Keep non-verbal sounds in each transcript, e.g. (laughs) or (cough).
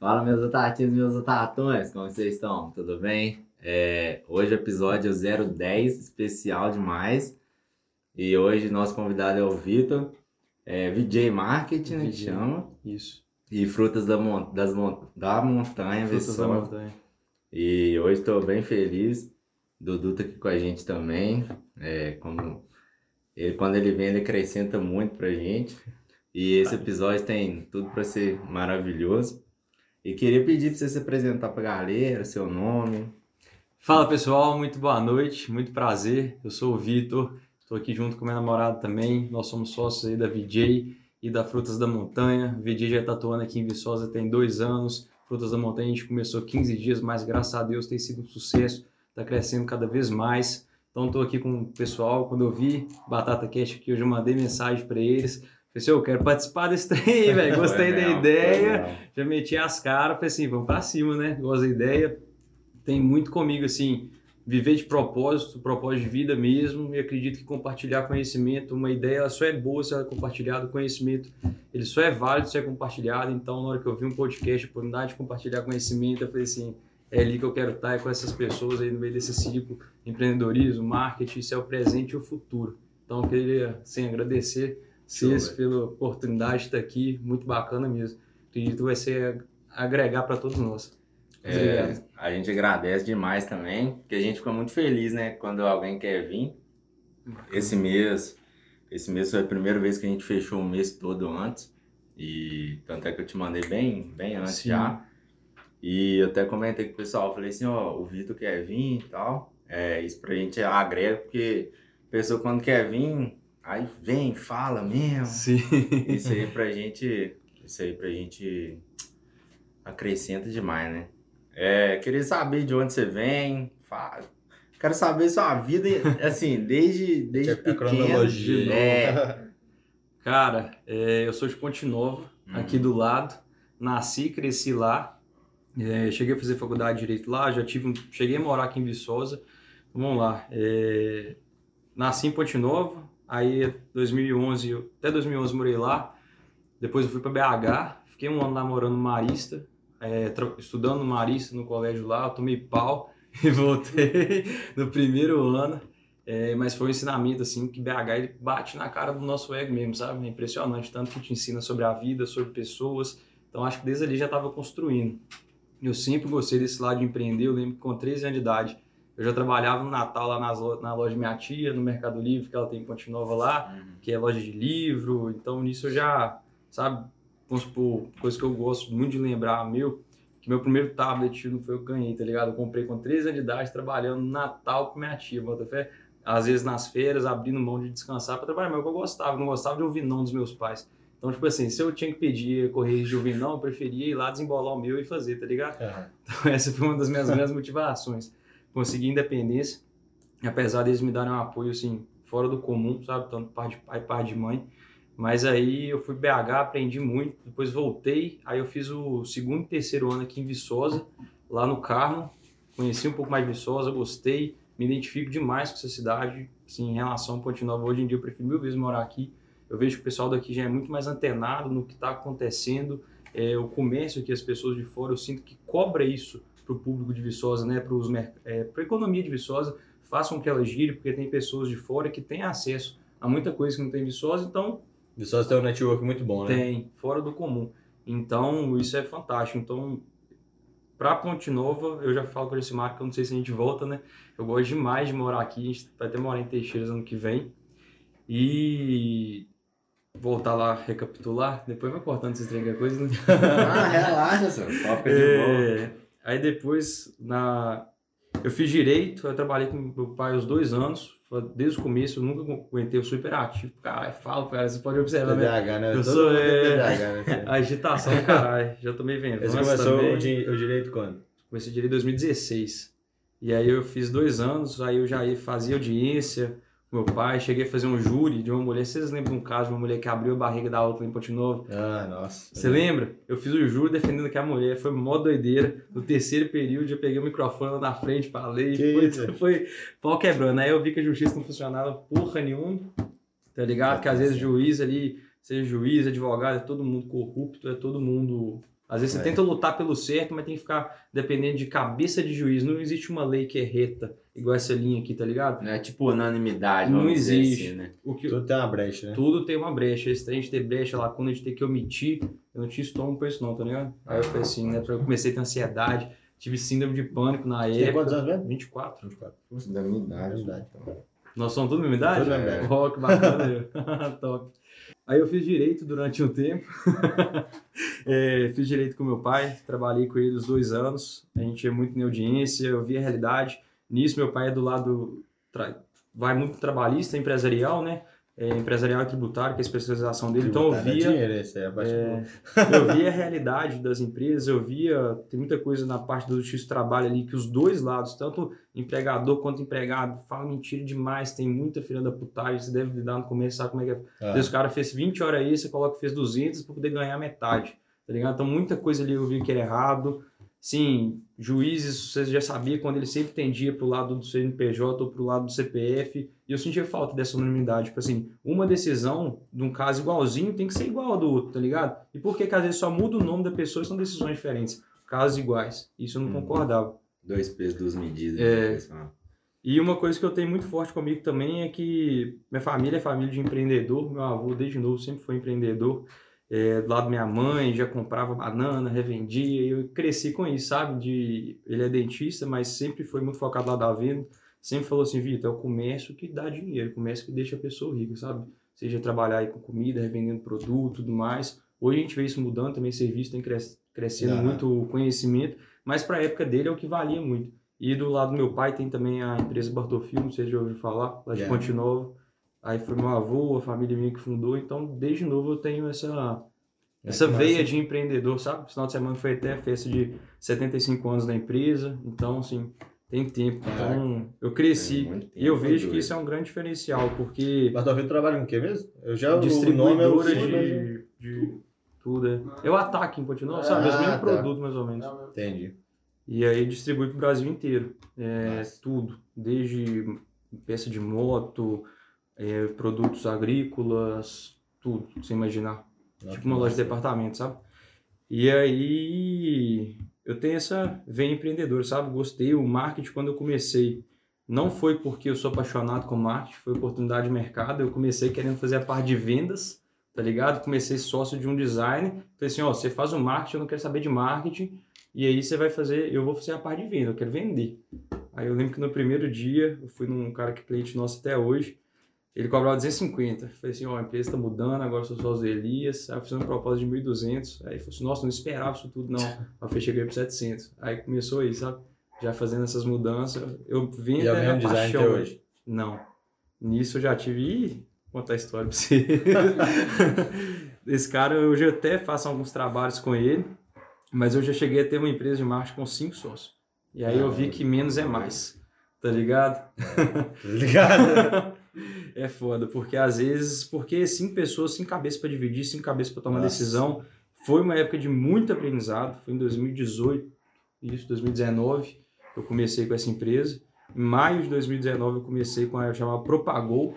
Fala, meus otatinhos e meus otatões, como vocês estão? Tudo bem? É, hoje é episódio 010, especial demais. E hoje nosso convidado é o Vitor, é, VJ Marketing, né, que chama. Isso. E Frutas da, Mon das Mon da Montanha, Frutas da montanha. E hoje estou bem feliz. Dudu tá aqui com a gente também. É, como ele, quando ele vem, ele acrescenta muito pra gente. E esse episódio tem tudo para ser maravilhoso. E queria pedir para você se apresentar pra galera, seu nome. Fala pessoal, muito boa noite, muito prazer. Eu sou o Vitor, estou aqui junto com minha namorada também. Nós somos sócios aí da VJ e da Frutas da Montanha. A VJ já está atuando aqui em Viçosa tem dois anos. Frutas da Montanha a gente começou 15 dias, mas graças a Deus tem sido um sucesso, está crescendo cada vez mais. Então estou aqui com o pessoal. Quando eu vi Batata Cash aqui, eu já mandei mensagem para eles. Falei assim, eu quero participar desse trem, aí, (laughs) velho. Gostei da ideia. já meti as caras, falei assim, vamos pra cima, né? Gosto da ideia. Tem muito comigo, assim, viver de propósito, propósito de vida mesmo, e acredito que compartilhar conhecimento, uma ideia, ela só é boa se ela é compartilhada, o conhecimento, ele só é válido se é compartilhado, então na hora que eu vi um podcast, a oportunidade de compartilhar conhecimento, eu falei assim, é ali que eu quero estar, é com essas pessoas aí no meio desse ciclo, empreendedorismo, marketing, isso é o presente e o futuro. Então eu queria, assim, agradecer Velho. pela oportunidade de estar aqui, muito bacana mesmo. Acredito que vai ser agregar para todos nós. É, a gente agradece demais também, porque a gente fica muito feliz, né? Quando alguém quer vir. Esse mês, esse mês foi a primeira vez que a gente fechou o mês todo antes. E tanto é que eu te mandei bem, bem antes Sim. já. E eu até comentei com o pessoal, falei assim, ó, o Vitor quer vir e tal. É, isso pra gente agrega, porque a pessoa quando quer vir, aí vem, fala mesmo. Sim. Isso aí pra gente, isso aí pra gente acrescenta demais, né? É, queria saber de onde você vem, fa- quero saber sua vida, assim, desde, desde A pequeno. cronologia. É, Cara, é, eu sou de Ponte Nova, Uhum. aqui do lado. Nasci, cresci lá. É, cheguei a fazer faculdade de Direito lá, já tive um- cheguei a morar aqui em Viçosa. Vamos lá. é, nasci em Ponte Nova, aí 2011, eu- até 2011 morei lá. Depois eu fui para BH, fiquei um ano lá morando no Marista, é, estudando Marista, no colégio lá, eu tomei pau (laughs) e voltei no primeiro ano. É, mas foi um ensinamento assim que BH bate na cara do nosso ego mesmo, sabe? É impressionante, tanto que te ensina sobre a vida, sobre pessoas. Então acho que desde ali já estava construindo. Eu sempre gostei desse lado de empreender. Eu lembro que com 13 anos de idade eu já trabalhava no Natal lá nas na loja de minha tia, no Mercado Livre, que ela tem em Ponte Nova lá, que é loja de livro. Então nisso eu já, sabe, vamos supor, coisa que eu gosto muito de lembrar, meu, que meu primeiro tablet não foi eu que ganhei, tá ligado? Eu comprei com 13 anos de idade, trabalhando no Natal com minha tia, bota fé às vezes nas feiras, abrindo mão de descansar para trabalhar, mas é o eu gostava, não gostava de ouvir não dos meus pais. Então, tipo assim, se eu tinha que pedir correio de ouvir não, eu preferia ir lá desembolar o meu e fazer, tá ligado? Aham. Então, (laughs) essa foi uma das minhas grandes motivações. Conseguir independência, apesar deles me darem um apoio, assim, fora do comum, sabe? Tanto par de pai, par de mãe. Mas aí eu fui BH, aprendi muito, depois voltei, aí eu fiz o segundo e terceiro ano aqui em Viçosa, lá no Carmo, conheci um pouco mais de Viçosa, gostei, me identifico demais com essa cidade, assim, em relação a Ponte Nova. Hoje em dia eu prefiro mil vezes morar aqui. Eu vejo que o pessoal daqui já é muito mais antenado no que está acontecendo. É, o comércio aqui, as pessoas de fora, eu sinto que cobra isso para o público de Viçosa, né, para é, a economia de Viçosa, façam com que ela gire, porque tem pessoas de fora que têm acesso a muita coisa que não tem em Viçosa, então Viçosa tem um network muito bom, né? tem, fora do comum. Então, isso é fantástico. Então, pra Ponte Nova, eu já falo com esse marco, eu não sei se a gente volta, né? Eu gosto demais de morar aqui, a gente vai até morar em Teixeiras ano que vem. E voltar lá, recapitular, depois vai cortando esses trem que é coisa, né? (laughs) Ah, relaxa, senhor. Toca de boa. É, aí depois, na... eu fiz direito, eu trabalhei com meu pai os dois anos, desde o começo, eu nunca aguentei, eu sou hiperativo. Cara, falo, cara, você pode observar, né? TDAH, né? Eu Todo sou, é, TDAH, né? (laughs) filho? Agitação do caralho. Já tomei Você venvança começou também. o, di- o direito quando? Comecei direito em 2016. E aí eu fiz dois anos, aí eu já ia- fazia audiência meu pai, cheguei a fazer um júri de uma mulher. Vocês lembram de um caso de uma mulher que abriu a barriga da outra em Ponte Novo? Ah, nossa. Você lembra? Eu fiz o júri defendendo aquela mulher, foi mó doideira. No terceiro período, eu peguei o microfone lá na frente, falei, Que foi, isso? (laughs) foi pau quebrando. Aí eu vi que a justiça não funcionava porra nenhuma, tá ligado? Que às vezes juiz ali, seja juiz, advogado, é todo mundo corrupto, é todo mundo Às vezes você É. tenta lutar pelo certo, mas tem que ficar dependendo de cabeça de juiz. Não existe uma lei que é reta, igual essa linha aqui, tá ligado? É tipo unanimidade, Não existe. assim, né? O que, Tudo tem uma brecha, né? tudo tem uma brecha. Esse trem de ter brecha, lacuna de ter que omitir, eu não tinha estômago pra isso não, tá ligado? Aí eu falei assim, né? Eu comecei a ter ansiedade, tive síndrome de pânico na Você tem época. quantos anos mesmo? 24. 24. Da minha idade. Verdade. Nós somos tudo da mesma idade? Tudo da idade. Oh, que bacana. (laughs) Top. Aí eu fiz direito durante um tempo. (laughs) É, fiz direito com meu pai, trabalhei com ele os dois anos. A gente ia muito na audiência, eu vi a realidade. Nisso, meu pai é do lado. vai muito trabalhista, empresarial, né? É, empresarial e tributário, que é a especialização dele. Então eu Tributário é via. dinheiro, esse é boa. Eu via a (laughs) realidade das empresas, eu via, tem muita coisa na parte do justiça do trabalho ali que os dois lados, tanto empregador quanto empregado, falam mentira demais, tem muita filha da putagem, você deve lidar no começo, sabe como é que é. Ah, vezes o cara fez 20 horas aí, você coloca que fez 200 para poder ganhar metade, tá ligado? Então muita coisa ali eu vi que era errado. Sim, juízes, você já sabia quando ele sempre tendia pro lado do CNPJ ou pro lado do CPF, e eu sentia falta dessa unanimidade. Tipo assim, uma decisão de um caso igualzinho tem que ser igual ao do outro, tá ligado? E por que que às vezes só muda o nome da pessoa e são decisões diferentes? Casos iguais. Isso eu não Hum. concordava. Dois pesos, duas medidas. É. né, pessoal? E uma coisa que eu tenho muito forte comigo também é que minha família é família de empreendedor. Meu avô, desde novo, sempre foi empreendedor. É, do lado da minha mãe, já comprava banana, revendia. E eu cresci com isso, sabe? De, ele é dentista, mas sempre foi muito focado lá da venda. Sempre falou assim, Vitor, é o comércio que dá dinheiro, o comércio que deixa a pessoa rica, sabe? Seja trabalhar aí com comida, revendendo produto, tudo mais. Hoje a gente vê isso mudando, também serviço tem cres- crescendo muito o conhecimento, mas para a época dele é o que valia muito. E do lado do meu pai tem também a empresa Bartolfil, não sei se já ouviu falar, lá de Yeah. Ponte Nova. Aí foi meu avô, a família minha que fundou, então desde novo eu tenho essa, essa que veia de empreendedor, sabe? Final de semana foi até a festa de 75 anos da empresa, então assim, tem tempo. Então eu cresci Tem muito e eu tempo, vejo que isso é um grande diferencial, porque Bartolomeu trabalha com o quê mesmo? Eu já eu distribuidora mas- de, de tudo. É. Eu ataque em Ponte Nova, sabe? Os Ah, mesmos tá. produtos mais ou menos. Entendi. E aí distribui para o Brasil inteiro. É, tudo. Desde peça de moto, é, produtos agrícolas, tudo, sem imaginar. Nossa, tipo uma loja de departamento, sabe? E aí eu tenho essa veia empreendedora, sabe? Gostei. O marketing, quando eu comecei, não foi porque eu sou apaixonado com marketing, foi oportunidade de mercado. Eu comecei querendo fazer a parte de vendas, tá ligado? Comecei sócio de um designer. Falei assim, ó, você faz o marketing, eu não quero saber de marketing. E aí você vai fazer, eu vou fazer a parte de venda, eu quero vender. Aí eu lembro que no primeiro dia, eu fui num cara que é cliente nosso até hoje, ele cobrava 250. Eu Falei assim, ó, a empresa tá mudando, agora eu sou sócio do Elias. Aí eu fiz uma proposta de 1.200. Aí ele falou assim, nossa, não esperava isso tudo, não. Aí eu ganhei por 700. Aí começou aí, sabe? Já fazendo essas mudanças. Eu vim E é o mesmo design até hoje. Não. Nisso eu já tive... Ih, vou contar a história pra você. (laughs) Esse cara, eu já até faço alguns trabalhos com ele, mas eu já cheguei a ter uma empresa de marketing com cinco sócios. E aí eu vi que menos é mais, tá ligado? Ligado? (laughs) É foda, porque às vezes, porque cinco pessoas, cinco cabeças para dividir, cinco cabeças para tomar Nossa. decisão. Foi uma época de muito aprendizado. Foi em 2018, isso, 2019, eu comecei com essa empresa. Em maio de 2019 eu comecei com a eu chamava Propagou.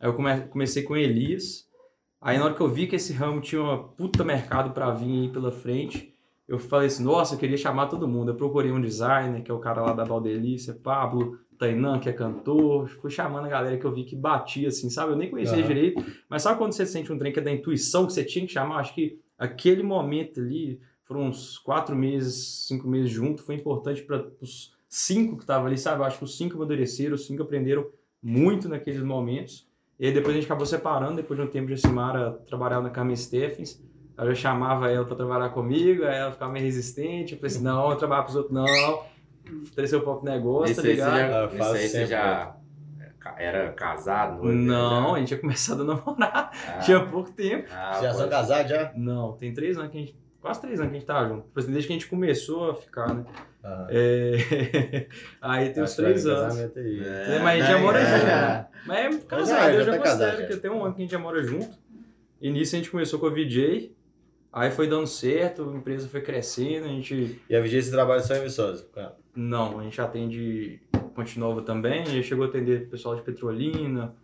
Aí eu come- comecei com Elias. Aí na hora que eu vi que esse ramo tinha uma puta mercado para vir aí pela frente, eu falei assim, nossa, eu queria chamar todo mundo. Eu procurei um designer, que é o cara lá da Valdelícia, Pablo, Tainan, que é cantor. Fui chamando a galera que eu vi que batia, assim, sabe? Eu nem conhecia Aham. direito. Mas sabe quando você sente um trem que é da intuição, que você tinha que chamar? Acho que aquele momento ali, foram uns quatro meses, cinco meses juntos, foi importante para os cinco que estavam ali, sabe? Eu acho que os cinco amadureceram, os cinco aprenderam muito naqueles momentos. E aí depois a gente acabou separando, depois de um tempo de Simara trabalhava na Carmen Steffens, aí eu chamava ela para trabalhar comigo, aí ela ficava meio resistente, eu falei assim, não, eu trabalho pros outros, não, cresceu o próprio negócio, Esse tá ligado? já, Ah, esse faz aí você já era casado? noivo, Não, a já? gente tinha começado a namorar, Ah, tinha pouco tempo. ah, Já são casados já? Não, tem três anos que a gente, quase três anos que a gente tá junto, Tipo assim, desde que a gente começou a ficar, né? Ah, É... (laughs) aí tem uns três no anos. aí. É, mas a gente já mora é. junto. né? Mas é casado, já, eu já já tá considero casado, que já. tem um ano que a gente já mora junto. E nisso a gente começou com a VJ, aí foi dando certo, a empresa foi crescendo, a gente... E a Vigia esse trabalho só em Viçosa? Não, a gente atende Ponte Nova também, a gente chegou a atender pessoal de Petrolina,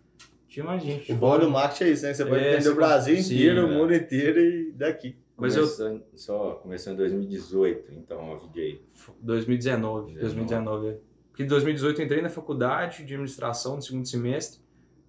tinha mais gente. O bom do marketing é isso, né? Você pode É, entender você o Brasil inteiro, o é. mundo inteiro e daqui. Mas começou, eu... só começou em 2018, então, a VJ. 2019, 2019, é. Porque em 2018 eu entrei na faculdade de administração no segundo semestre.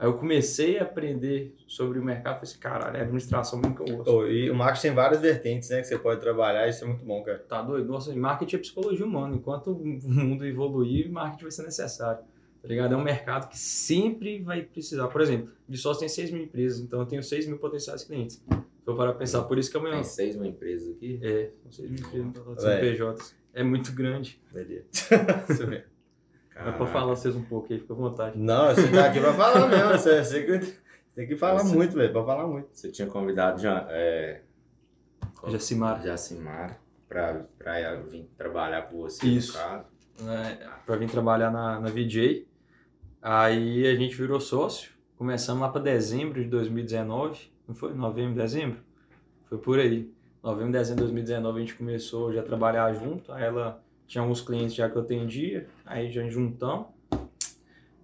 Aí eu comecei a aprender sobre o mercado, falei assim, caralho, é administração mesmo que eu gosto. Oh, e o marketing tem várias vertentes, né, que você pode trabalhar, isso é muito bom, cara. Tá doido? Nossa, marketing é psicologia humana. Enquanto o mundo evoluir, marketing vai ser necessário. Tá ligado? É um mercado que sempre vai precisar. Por exemplo, de sócio tem 6 mil empresas, então eu tenho 6 mil potenciais clientes. Vou para pensar, por isso que é o meu. Tem 6 mil empresas aqui? É, são 6 mil empresas no CNPJs. É muito grande. Beleza. Vê. Dá pra falar vocês um pouco aí, fica à vontade. Não, você tá aqui pra falar mesmo. (laughs) Você, você tem que falar você, muito, velho, pra falar muito. Você tinha convidado já, é, Jacimar. Jacimar pra, pra vir trabalhar com você, Isso. no caso. É, pra vir trabalhar na, na VJ. Aí a gente virou sócio. Começamos lá para dezembro de 2019. Não foi? Novembro, dezembro? Foi por aí. Novembro, dezembro de 2019 a gente começou já a trabalhar junto. Aí ela tinha alguns clientes já que eu atendia, aí já juntamos.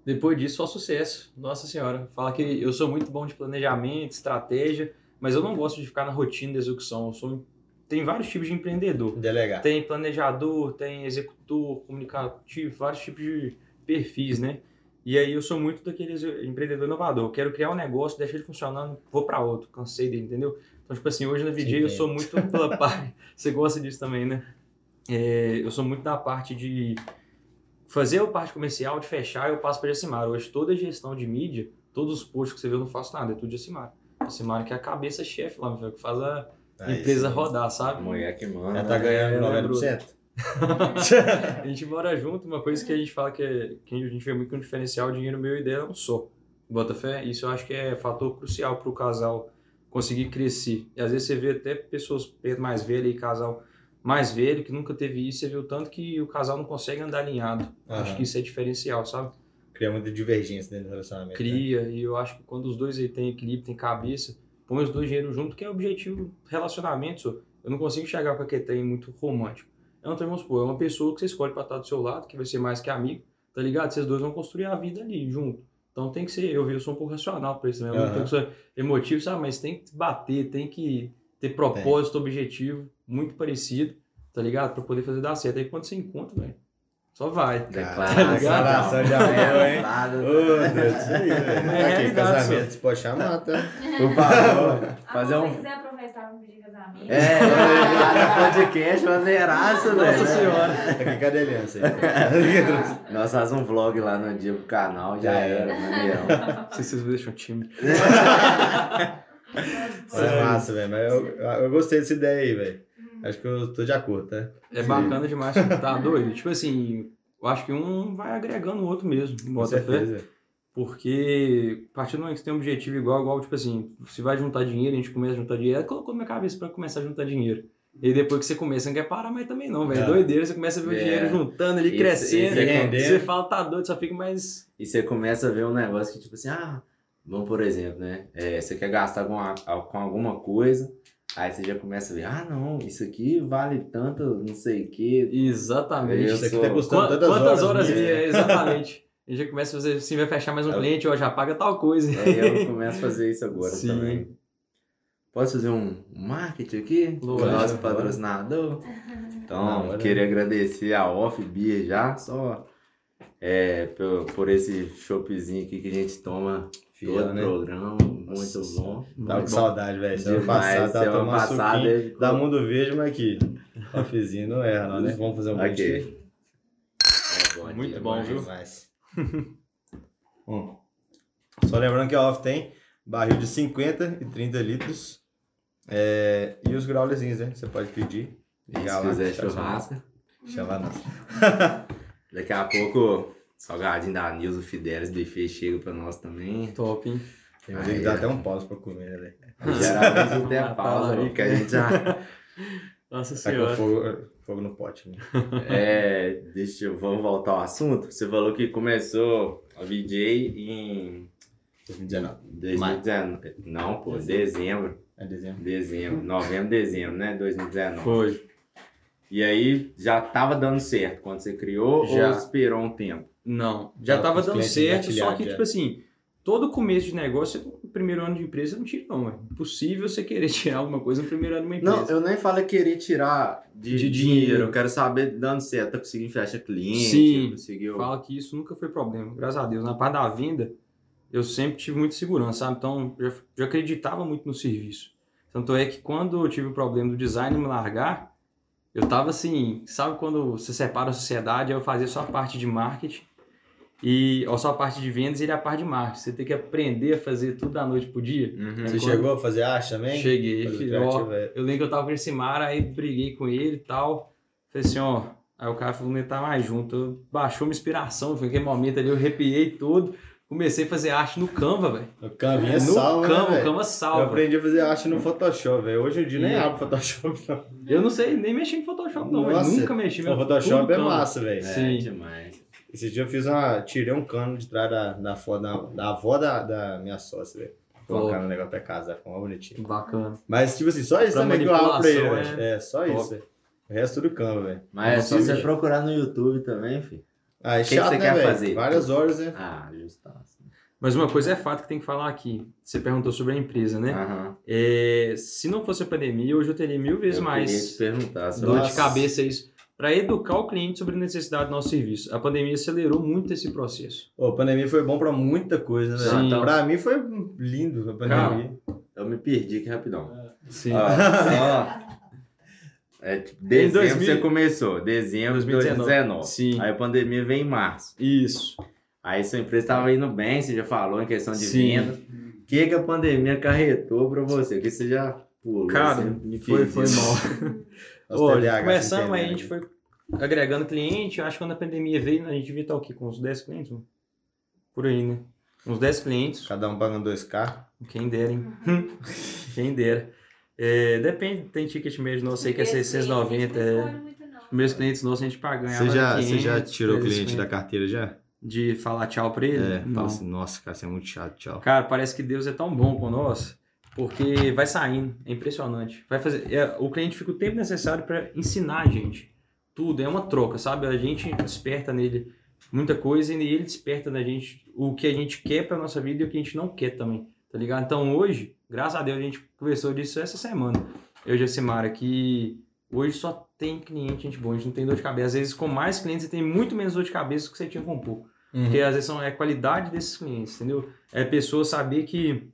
Depois disso, só sucesso. Nossa Senhora. Fala que eu sou muito bom de planejamento, estratégia, mas eu não gosto de ficar na rotina de execução. Eu sou tem vários tipos de empreendedor. Delegar. Tem planejador, tem executor, comunicativo, vários tipos de perfis, né? E aí eu sou muito daquele empreendedor inovador. Eu quero criar um negócio, deixar ele funcionando, vou para outro, cansei dele, entendeu? Então, tipo assim, hoje na VJ eu sou muito (laughs) pela parte. Você gosta disso também, né? É, eu sou muito da parte de fazer a parte comercial, de fechar, eu passo para Jacimar. Hoje toda a gestão de mídia, todos os posts que você vê, eu não faço nada, é tudo Jacimar. Jacimar que é a cabeça-chefe lá, que faz a ah, empresa rodar, sabe? A mulher que manda. Ela tá ganhando é, 90%. (laughs) a gente mora junto, uma coisa que a gente fala que, é, que a gente vê muito com um diferencial, o dinheiro meu e dela é um só. Bota fé, isso eu acho que é fator crucial para o casal conseguir crescer. E às vezes você vê até pessoas mais velhas e casal mais velho, que nunca teve isso, você viu tanto que o casal não consegue andar alinhado. Uhum. Acho que isso é diferencial, sabe? Cria muita divergência dentro do relacionamento. Né? Cria, né? e eu acho que quando os dois aí têm equilíbrio, têm cabeça, põe os dois dinheiro junto, que é o objetivo relacionamento. Só. Eu não consigo chegar com aquele tem muito romântico. Então, vamos supor, é uma pessoa que você escolhe para estar do seu lado, que vai ser mais que amigo, tá ligado? Vocês dois vão construir a vida ali junto. Então tem que ser, eu, eu sou um pouco racional para isso. Uhum. Eu que ser emotivo, sabe? Mas tem que bater, tem que ter propósito, tem. objetivo, muito parecido tá ligado? Pra poder fazer dar certo. Aí quando você encontra, velho, só vai. Declaração tá ligado? de amor, hein? Ô, Deus, isso aí, velho. É Aqui, casamento, você pode chamar, tá? (laughs) Por favor. Fazer um... Se quiser aproveitar um pedir casamento. (laughs) É, é, podcast maneiraço, né? Nossa senhora. Aqui, cadê a aliança aí? (laughs) Nós fazemos um vlog lá no dia pro canal, já é. era, maneirão. Não sei se vocês me deixam tímido. É massa, velho. Mas eu, eu gostei dessa ideia aí, velho. Acho que eu tô de acordo, tá? É bacana demais, tá doido? tipo assim, eu acho que um vai agregando o outro mesmo, bota fé. Porque a partir do momento que você tem um objetivo igual, igual, tipo assim, se vai juntar dinheiro, a gente começa a juntar dinheiro, colocou na minha cabeça pra começar a juntar dinheiro. E depois que você começa, não quer parar mais também não, velho. É. Doideira, você começa a ver é. o dinheiro juntando ali, crescendo. E você fala, tá doido, só fica mais... E você começa a ver um negócio que, tipo assim, ah, vamos por exemplo, né? É, você quer gastar com, a, com alguma coisa, Aí você já começa a ver, ah não, isso aqui vale tanto, não sei o quê. Exatamente. Isso aqui tá custando tantas Quantas horas, horas é, (laughs) exatamente. E já começa a fazer assim, vai fechar mais um eu, cliente, ou já paga tal coisa. É, eu começo a fazer isso agora Sim. também. Posso fazer um marketing aqui? o nosso patrocinador. Então, não, queria agradecer a Off Beer já, só é, por, por esse choppzinho aqui que a gente toma Fiel, todo né? programa, muito Nossa, bom. Tava com saudade, velho. Semana passada tava tomando passada, suquinho da Mundo Verde, mas aqui, ofizinho não erra, não, né? Vamos fazer um okay. é bom Muito bom, viu? (laughs) hum. Só lembrando que a off tem barril de 50 e 30 litros. É, e os graulezinhos, né? Você pode pedir. E se quiser churrasco. Chama nós. (laughs) Daqui a pouco Salgadinho da Nilson Fidelis Buffet chega pra nós também. Top, hein? Tem que dar é. até um pause pra comer, né, velho? (laughs) Geralmente não tem a pausa, porque a gente já. (laughs) Nossa tá senhora. Fogo, fogo, no pote. Né? (laughs) É, deixa eu. Vamos voltar ao assunto. Você falou que começou a VJ em. 2019. 2019. Não, pô, dezembro. É dezembro. Dezembro. Novembro, dezembro, né? 2019. Foi. E aí já tava dando certo quando você criou já. ou esperou um tempo? Não, já tava dando certo, só que, tipo assim, todo começo de negócio, no primeiro ano de empresa, não tira não, é impossível você querer (laughs) tirar alguma coisa no primeiro ano de uma empresa. Não, eu nem falo querer tirar de, De dinheiro. dinheiro. Eu quero saber dando certo, tá conseguindo fechar cliente, Sim. conseguiu. Fala que isso nunca foi problema, graças a Deus. Na parte da venda, eu sempre tive muita segurança, sabe? Então, já, já acreditava muito no serviço. Tanto é que quando eu tive o problema do design me largar, eu tava assim, sabe quando você separa a sociedade, eu fazia só a parte de marketing e ou só a parte de vendas e ele a parte de marketing. Você tem que aprender a fazer tudo da noite pro dia. Uhum. Você quando- chegou a fazer arte também? Cheguei, filho, ó, é. eu lembro que eu tava com esse Mara, aí briguei com ele e tal. Falei assim, ó. Aí o cara falou, não tá mais junto. Eu- baixou uma inspiração, foi aquele momento ali, eu arrepiei todo. Comecei a fazer arte no Canva, velho. O Canvinha No salva, né, Canva, o velho? Canva Eu salva. aprendi a fazer arte no Photoshop, velho. Hoje em dia nem abro Photoshop, não. Eu não sei nem mexer em Photoshop, não. Nossa, Eu nunca mexi. O Photoshop é Canva. massa, velho. É, Sim. demais. Esse dia eu fiz uma. Tirei um cano de trás da, da, foto da, da avó da, da minha sócia, velho. Colocar no negócio pra casar, ficou mó bonitinho. Bacana. Mas, tipo assim, só isso Pra também que eu abro pra ele, manipulação, velho. É, só top. isso, velho. O resto tudo Canva, velho. Mas é só você procurar no YouTube também, filho. Ah, é que chato, você né, quer velho? fazer? Várias horas, né? Ah, justo. Mas uma coisa é fato que tem que falar aqui. Você perguntou sobre a empresa, né? Aham. É, se não fosse a pandemia, hoje eu teria mil vezes Eu mais queria te perguntar dor Nossa. de cabeça isso para educar o cliente sobre a necessidade do nosso serviço. A pandemia acelerou muito esse processo. Pô, a pandemia foi bom pra muita coisa, né? Sim. Então, pra mim foi lindo a pandemia. Eu me perdi aqui rapidão. Sim. Ó, (laughs) só. É, tipo, dezembro 2000 você começou, dezembro de 2019. 2019. Sim. Aí a pandemia veio em março. Isso. Aí sua empresa estava indo bem, você já falou em questão de Sim. venda. O que, que a pandemia acarretou pra você? O que você já pulou? Cara, você me Foi, foi mal. (laughs) Ô, TDAH começamos, aí a gente foi agregando cliente. Eu acho que quando a pandemia veio, a gente devia estar o quê? Com uns 10 clientes? mano? Por aí, né? Uns 10 clientes. Cada um pagando 2K. Quem dera, hein? (laughs) Quem dera. É, depende, tem ticket médio nosso aí que é 690. É. Meus clientes nossos a gente paga. Você já, você já 500, tirou o 300. cliente da carteira já? De falar tchau pra ele? É, Não. fala assim, nossa, cara, você é muito chato, tchau. Cara, parece que Deus é tão bom com nós, porque vai saindo, é impressionante. Vai fazer, é, o cliente fica o tempo necessário para ensinar a gente tudo, é uma troca, sabe? A gente desperta nele muita coisa e ele desperta na gente o que a gente quer para nossa vida e o que a gente não quer também, tá ligado? Então hoje, graças a Deus, a gente conversou disso essa semana. Eu e a Simara, que hoje só tem cliente, gente boa, a gente não tem dor de cabeça. Às vezes, com mais clientes, você tem muito menos dor de cabeça do que você tinha com pouco. Uhum. Porque às vezes são, é a qualidade desses clientes, entendeu? É a pessoa saber que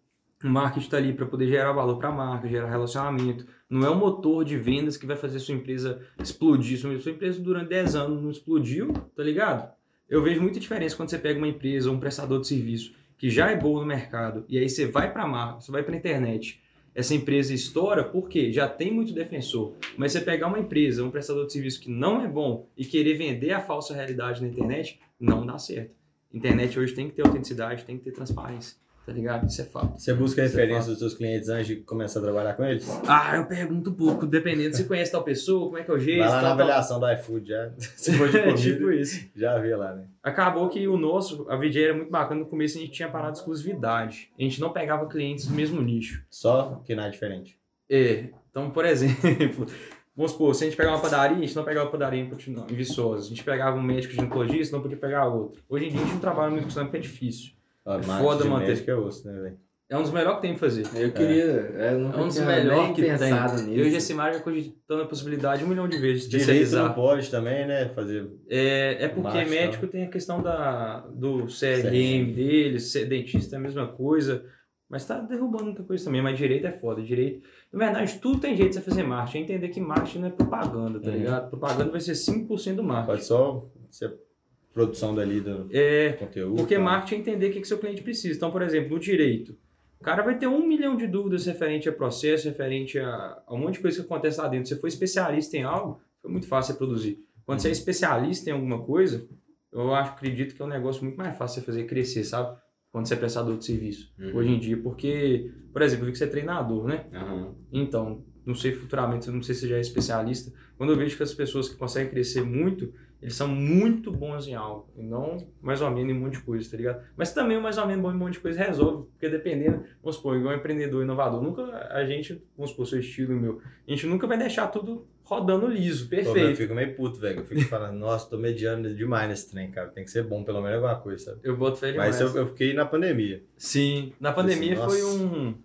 o marketing está ali para poder gerar valor para a marca, gerar relacionamento. Não é o motor de vendas que vai fazer sua empresa explodir. Sua empresa durante 10 anos não explodiu, tá ligado? Eu vejo muita diferença quando você pega uma empresa um prestador de serviço que já é boa no mercado e aí você vai para a marca, você vai para a internet. Essa empresa estoura porque já tem muito defensor. Mas você pegar uma empresa, um prestador de serviço que não é bom e querer vender a falsa realidade na internet, não dá certo. Internet hoje tem que ter autenticidade, tem que ter transparência, tá ligado? Isso é fato. Você busca Você referência fala. dos seus clientes antes de começar a trabalhar com eles? Ah, eu pergunto um pouco, dependendo se conhece tal pessoa, como é que é o jeito, Vai lá na tal, tal. avaliação do iFood já. (laughs) Se for de É (laughs) comida, tipo isso. já vê lá, né? Acabou que o nosso, a VJ era muito bacana, no começo a gente tinha parado de exclusividade. A gente não pegava clientes do mesmo nicho. Só que nada diferente. É, então, por (laughs) exemplo, vamos supor, se a gente pegar uma padaria, a gente não pegava padaria em em Viçosa. A gente pegava um médico ginecologista, não podia pegar outro. Hoje em dia a gente não trabalha muito com isso, porque é difícil. É marketing foda manter. médico é osso, né, velho? É um dos melhores que tem pra fazer. Eu queria. Eu nunca É um dos melhores que pensado tem. nisso. Eu e a Simara já cogitando a possibilidade um milhão de vezes de Direito não especializar. pode também, né? Fazer. É, é porque Marketing, médico tem a questão da, do CRM, CRM. dele, ser dentista é a mesma coisa. Mas tá derrubando muita coisa também. Mas direito é foda. Direito. Na verdade, tudo tem jeito de você fazer marketing. É entender que marketing não é propaganda, tá Uhum. ligado? Propaganda vai ser 5% do marketing. Pode só ser produção dali do É, conteúdo. porque tá? marketing é entender o que, que seu cliente precisa. Então, por exemplo, no direito, o cara vai ter um milhão de dúvidas referente a processo, referente a, a um monte de coisa que acontece lá dentro. Se você for especialista em algo, foi muito fácil você produzir. Quando você é especialista em alguma coisa, eu acho, acredito que é um negócio muito mais fácil você fazer crescer, sabe? Quando você é prestador de serviço. Uhum. Hoje em dia, porque, por exemplo, eu vi que você é treinador, né? Aham. Então, não sei futuramente, não sei se já é especialista, quando eu vejo que as pessoas que conseguem crescer muito, eles são muito bons em algo, e não mais ou menos em um monte de coisa, tá ligado? Mas também o mais ou menos bom em um monte de coisa resolve, porque dependendo, vamos supor, igual empreendedor inovador, nunca a gente, vamos supor, seu estilo e meu, a gente nunca vai deixar tudo rodando liso, Pô, Eu perfeito. fico meio puto, velho. Eu fico falando, nossa, tô mediano demais nesse trem, cara. Tem que ser bom, pelo menos alguma coisa, sabe? Eu boto fé demais. Mas eu, eu fiquei na pandemia. Sim, na pandemia Nossa. foi um...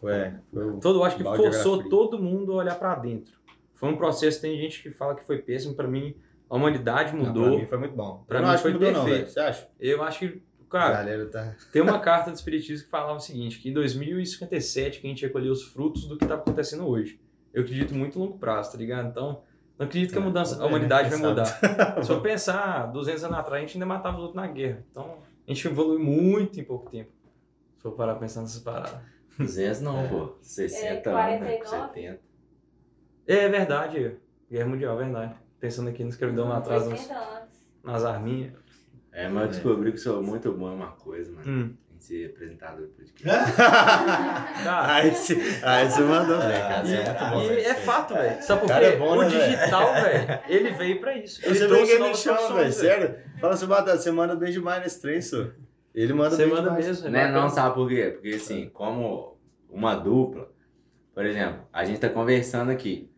Foi, é, foi. Todo, eu acho que forçou todo mundo a olhar pra dentro. Foi um processo, tem gente que fala que foi péssimo, pra mim a humanidade Não, mudou. pra mim foi muito bom. Pra eu não mim acho foi que mudou, não, perfeito. velho. Você acha? Eu acho que, cara, galera tá. tem uma (laughs) carta do Espiritismo que falava o seguinte, que em 2057 que a gente ia colher os frutos do que tá acontecendo hoje. Eu acredito muito em longo prazo, tá ligado? Então, não acredito que a É, mudança, a ver, humanidade né? vai mudar. (laughs) Se eu pensar 200 anos atrás, a gente ainda matava os outros na guerra. Então, a gente evoluiu muito em pouco tempo. Se eu parar pensando nessas paradas. 200 não, É. pô. 60 É, anos, né? 49. 70. É verdade, Guerra Mundial, verdade. Pensando aqui na escravidão lá atrás, nas, 80 anos. nas arminhas. É, mas eu descobri que sou muito bom em uma coisa, mano. Hum. Em ser apresentador de podcast. (laughs) Aí, você, aí você mandou bem, Ah, cara. e- é muito bom, e velho. é fato, velho. Sabe por quê? é o né, velho? digital, (laughs) velho, ele veio pra isso. Ele Você vê que ele chama, velho. velho. Sério. Fala assim, Batata, você manda bem demais nesse trem, senhor. Ele manda Você bem manda demais. mesmo. Né? Não, sabe por quê? Porque assim, como uma dupla, por exemplo, a gente tá conversando aqui.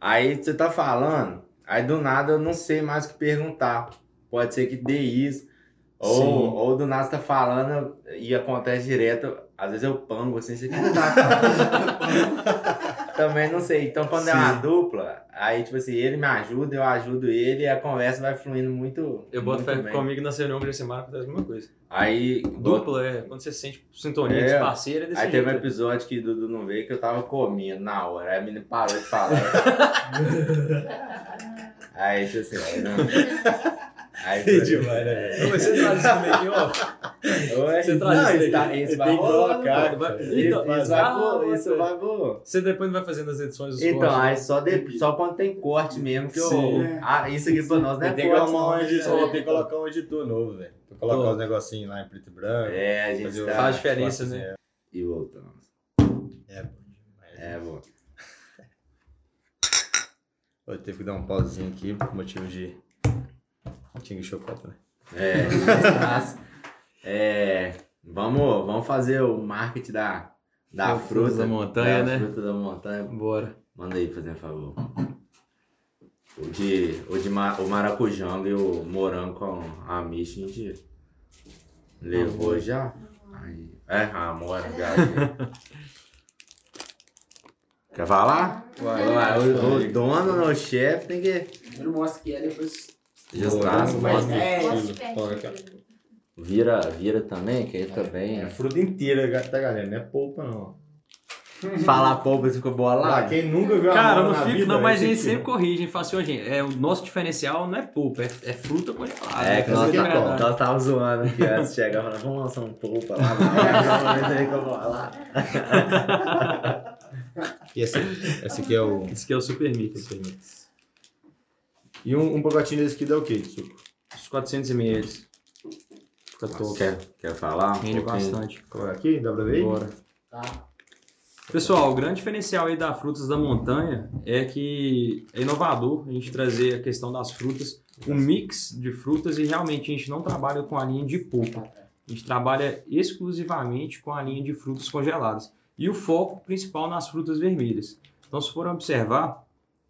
Aí você tá falando, aí do nada eu não sei mais o que perguntar. Pode ser que dê isso. Ou, Sim. ou do nada você tá falando e acontece direto. Às vezes eu pango assim, você que tá falando. Também não sei. Então quando é uma Sim. dupla, aí tipo assim, ele me ajuda, eu ajudo ele e a conversa vai fluindo muito. Eu boto muito fé bem. comigo na reunião de semana acontece a mesma coisa. Aí, Dupla é quando você sente sintonia É. de parceiro, é desse Aí jeito. teve um episódio que Dudu não veio que eu tava comendo na hora. Aí a menina parou de falar. (laughs) aí, tipo assim, aí não. (laughs) Aí Que demais, né, velho? Mas você traz isso comigo, ó. Ué, Você traz não, isso tá, isso Tem vai colocar. Isso, Então, isso vai ah, pro- isso você- vai pro- Você depois não vai fazendo as edições dos Então, cortes, aí né? só, de, só quando tem corte mesmo que eu. Ah, isso aqui pra nós não é Tem que corte. né? tem que colocar um editor novo, velho. Pra colocar os negocinhos lá em preto e branco. É, a gente tá. Faz diferença, né? cortes, E voltamos. É, é bom demais. É, bom. Eu teve que dar um pauzinho aqui por motivo de. Tinha que chocopo, né? É, é, vamos, vamos fazer o marketing da, da Frutas fruta. da montanha, da né? Fruta da montanha. Bora. Manda aí, fazendo favor. O de, o de ma- o maracujanga e o morango com a micha a gente levou já. Aí, é, a mora já. Quer falar? Vai. Ué, o, o dono, o chefe, tem que Primeiro mostra que é, depois. Mais mostra. É. Vira, vira também, que aí fica bem. É fruta inteira, tá, galera? Não é polpa, não. (laughs) Falar pouco, você ficou boa Ah, lá. quem nunca viu a Cara, não na fico, vida, não, mas a esse gente aqui, sempre ó. corrige, a gente fala assim, gente, é, o nosso diferencial não é polpa, é, é fruta congelada. É, que nós, é nós tava zoando aqui antes de chegar, falando, vamos lançar um polpa lá, vamos (laughs) ver que eu vou lá. (laughs) E esse, esse aqui é o. Esse aqui é o Super Mix. Super Mix. E um, um pacotinho desse aqui dá o quê de suco? Os 400 ml. Fica top. Quer, quer falar? um Rende pouquinho? bastante. Coloca aqui, dá pra ver? Bora. Tá. Pessoal, o grande diferencial aí da Frutas da Montanha é que é inovador a gente trazer a questão das frutas, um mix de frutas e realmente a gente não trabalha com a linha de polpa. A gente trabalha exclusivamente com a linha de frutas congeladas. E o foco principal nas frutas vermelhas. Então, se forem observar,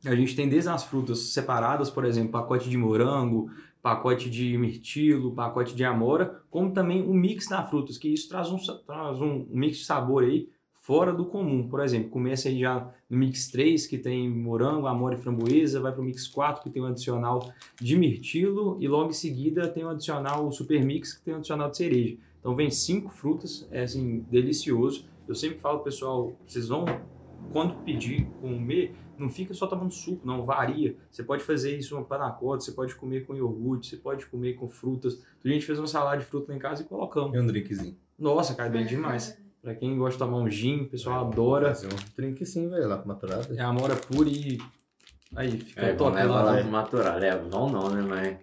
a gente tem desde as frutas separadas, por exemplo, pacote de morango, pacote de mirtilo, pacote de amora, como também o mix das frutas, que isso traz um, traz um mix de sabor aí fora do comum. Por exemplo, começa aí já no mix 3, que tem morango, amora e framboesa, vai para o mix 4, que tem um adicional de mirtilo, e logo em seguida tem um adicional, o super mix, que tem um adicional de cereja. Então vem cinco frutas, é assim, delicioso. Eu sempre falo, pessoal, vocês vão, quando pedir, comer, não fica só tomando suco, não, varia. Você pode fazer isso uma panacota, você pode comer com iogurte, você pode comer com frutas. A gente fez uma salada de fruta lá em casa e colocamos. E um drinkzinho. Nossa, cai bem demais. Pra quem gosta de tomar um gin, o pessoal adora. Fazer um drink sim, velho, lá com maturada. É amora pura e. Aí, fica É, top vamos levar lá. lá né? pro Maturar. Leva, vão não, né, mas...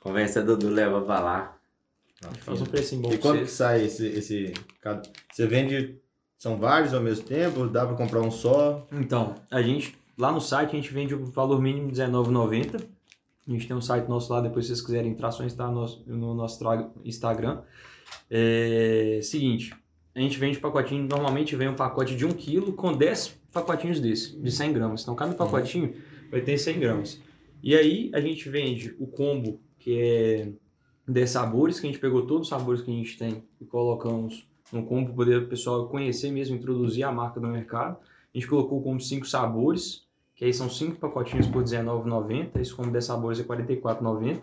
Conversa Dudu, leva pra lá. Não, Faz um precinho bom E quanto que sai esse, esse... Você vende São vários ao mesmo tempo? Dá pra comprar um só? Então, a gente, lá no site, a gente vende o valor mínimo R$19,90. A gente tem um site nosso lá, depois se vocês quiserem entrar, só está no, no nosso Instagram. É, seguinte, a gente vende pacotinho, normalmente vem um pacote de 1 kg com 10 pacotinhos desse, de 100 gramas. Então, cada pacotinho vai ter 100 gramas. E aí, a gente vende o combo, que é 10 sabores, que a gente pegou todos os sabores que a gente tem e colocamos no combo para poder o pessoal conhecer mesmo, introduzir a marca no mercado. A gente colocou como 5 sabores, que aí são 5 pacotinhos por R$19,90. Esse combo 10 sabores é R$44,90.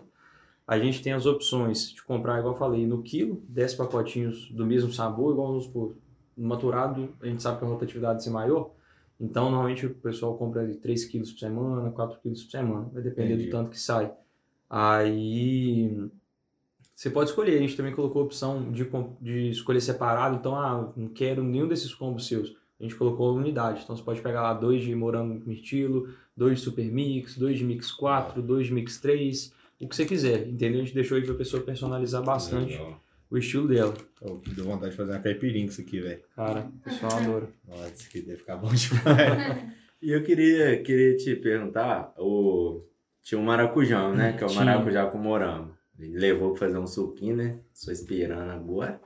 A gente tem as opções de comprar, igual eu falei, no quilo, 10 pacotinhos do mesmo sabor, igual vamos supor, no maturado, a gente sabe que a rotatividade vai ser maior. Então, normalmente o pessoal compra de 3 quilos por semana, 4 quilos por semana. Vai depender Entendi. do tanto que sai. Aí você pode escolher. A gente também colocou a opção de, com- de escolher separado. Então, ah, não quero nenhum desses combos seus. A gente colocou unidade. Então, você pode pegar lá dois de morango mirtilo, dois de super mix, dois de mix 4, dois de mix 3, o que você quiser. Entendeu? A gente deixou aí para a pessoa personalizar bastante Legal. o estilo dela. Oh, deu vontade de fazer uma caipirinha com isso aqui, velho. Cara, o pessoal adora. Nossa, isso aqui deve ficar bom (laughs) demais. E eu queria, queria te perguntar, o... tinha um maracujão, né? Que é o maracujá com morango. Ele levou pra fazer um suquinho, né? Estou esperando agora.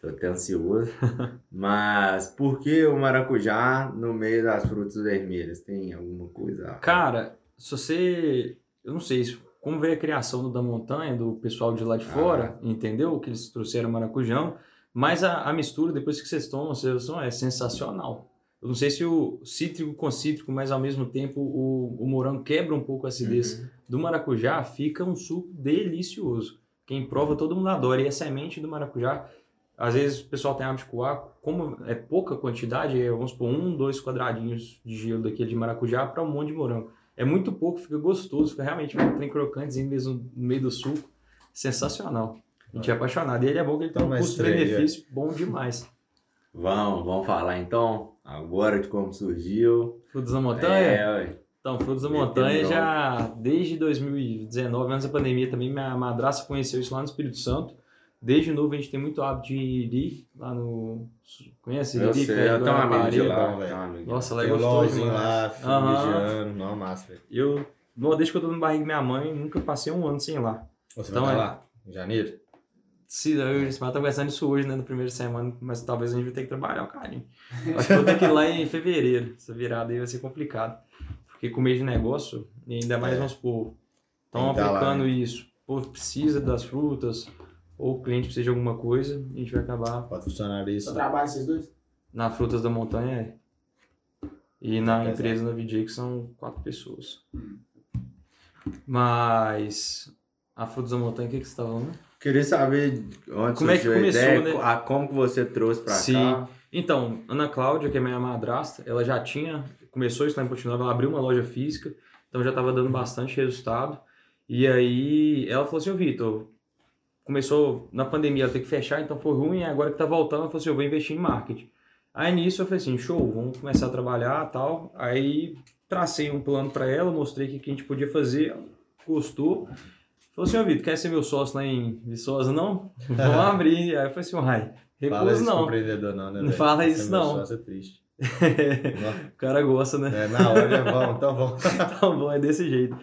Tô até ansioso. (laughs) Mas por que o maracujá no meio das frutas vermelhas? Tem alguma coisa? Cara, se você. Eu não sei se- como veio a criação do da montanha, do pessoal de lá de fora, entendeu? Que eles trouxeram maracujão. Mas a, a mistura, depois que vocês tomam, vocês tomam, é sensacional. Eu não sei se o cítrico com cítrico, mas ao mesmo tempo o, o morango quebra um pouco a acidez Uhum. do maracujá, fica um suco delicioso. Quem prova, todo mundo adora. E a semente do maracujá, às vezes o pessoal tem hábito de coar, como é pouca quantidade, é, vamos supor, um, dois quadradinhos de gelo daquele de maracujá para um monte de morango. É muito pouco, fica gostoso, fica realmente um trem crocantezinho mesmo no meio do suco. Sensacional. A gente é apaixonado. E ele é bom que ele tem um custo-benefício bom demais. Vamos, vamos falar então agora de como surgiu. Frutos da Montanha? É, ué. Então, Frutos da Montanha já desde 2019, antes da pandemia também, minha madrasta conheceu isso lá no Espírito Santo. Desde novo a gente tem muito hábito de ir lá no. Conhece eu sei, perto eu tenho um amigo de lá. velho. um. Nossa, lá é Tem gostoso LOLzinho lá, vigiando. Não, massa, velho. Eu, desde que eu tô no barriga da minha mãe, nunca passei um ano sem ir lá. Você Então vai é. lá? Em janeiro? Se eu e tá conversando isso hoje, né, na primeira semana, mas talvez a gente vai ter que trabalhar, carinho. Acho que eu vou ter que ir lá em fevereiro. Essa virada aí vai ser complicado. Porque com mês de negócio, e ainda mais É. vamos supor, estão tá lá, aplicando né? isso, pô, precisa das frutas, ou o cliente precisa de alguma coisa, a gente vai acabar Quatro funcionários. Só trabalha esses dois? na Frutas da Montanha é. E na Pesado. empresa na VJ, que são quatro pessoas. Mas a Frutas da Montanha, o que, que você tá falando? Queria saber onde Como é que começou, ideia, né? a, como que você trouxe pra Sim. cá. Então, Ana Cláudia, que é minha madrasta, ela já tinha, começou isso lá em Ponte Nova, ela abriu uma loja física, então já estava dando bastante resultado. E aí ela falou assim, ô Vitor, começou na pandemia ela ter que fechar, então foi ruim, agora que tá voltando, ela falou assim, eu vou investir em marketing. Aí nisso eu falei assim, show, vamos começar a trabalhar tal. Aí tracei um plano para ela, mostrei o que que a gente podia fazer, ela gostou. Falou assim, ô Vitor, quer ser meu sócio lá em Viçosa, não? (laughs) Vamos abrir. Aí eu falei assim, uai, recuso não. não, né, Não fala isso, não. sócio é triste. (laughs) o cara gosta, né? É, na hora já vamos, então vamos. (laughs) Tá bom, é desse jeito.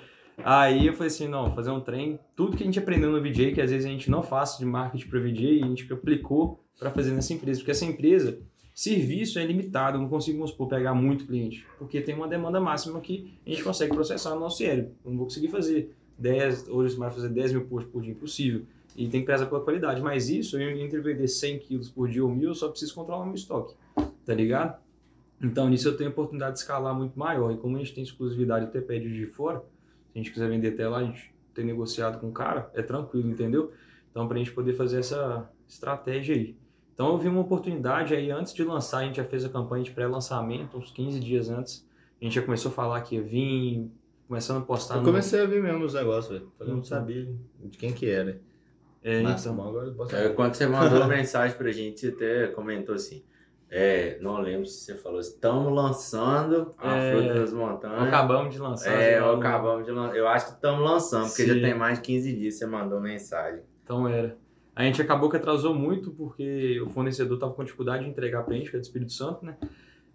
Aí eu falei assim, não, fazer um trem, tudo que a gente aprendeu no VJ, que às vezes a gente não faz de marketing para VJ, a gente aplicou para fazer nessa empresa, porque essa empresa, serviço é limitado, eu não consigo, vamos supor, pegar muito cliente, porque tem uma demanda máxima que a gente consegue processar no nosso. Eu não vou conseguir fazer 10, hoje vai fazer 10 mil posts por dia, impossível. E tem que prezar pela qualidade, mas isso, eu entre vender 100 quilos por dia ou mil, eu só preciso controlar meu estoque, tá ligado? Então, nisso eu tenho a oportunidade de escalar muito maior. E como a gente tem exclusividade até pede de fora, se a gente quiser vender até lá, a gente tem negociado com o cara, é tranquilo, entendeu? Então, para a gente poder fazer essa estratégia aí. Então, eu vi uma oportunidade aí, antes de lançar, a gente já fez a campanha de pré-lançamento, uns 15 dias antes. A gente já começou a falar que ia vir, começando a postar Eu no... comecei a ver mesmo os negócios, velho. Eu não Uhum. sabia de quem que era. É, Mas então. bom, agora eu posso É, quando você mandou (laughs) mensagem pra gente, você até comentou assim. É, não lembro se você falou, estamos lançando a É, Fruta das Montanhas. Acabamos de lançar. É, no- acabamos de lançar. Eu acho que estamos lançando, porque Sim. já tem mais de 15 dias que você mandou mensagem. Então era. A gente acabou que atrasou muito porque o fornecedor estava com dificuldade de entregar pra gente, que é do Espírito Santo, né?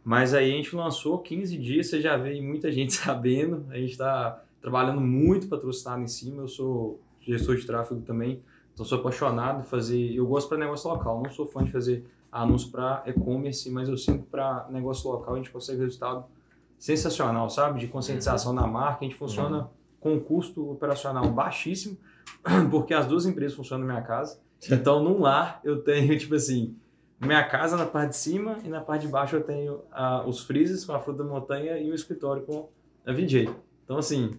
Mas aí a gente lançou 15 dias, você já vê muita gente (laughs) sabendo. A gente está trabalhando muito patrocinado em cima. Eu sou gestor de tráfego também, então sou apaixonado em fazer. Eu gosto para negócio local, não sou fã de fazer anúncio para e-commerce, mas eu sinto para negócio local a gente consegue resultado sensacional, sabe? De conscientização da marca. A gente funciona com um custo operacional baixíssimo, (clears throat) porque as duas empresas funcionam na minha casa. Então, num lar, eu tenho, (laughs) tipo assim, minha casa na parte de cima e na parte de baixo eu tenho ah, os freezers com a fruta da montanha e o escritório com a VJ. Então, assim,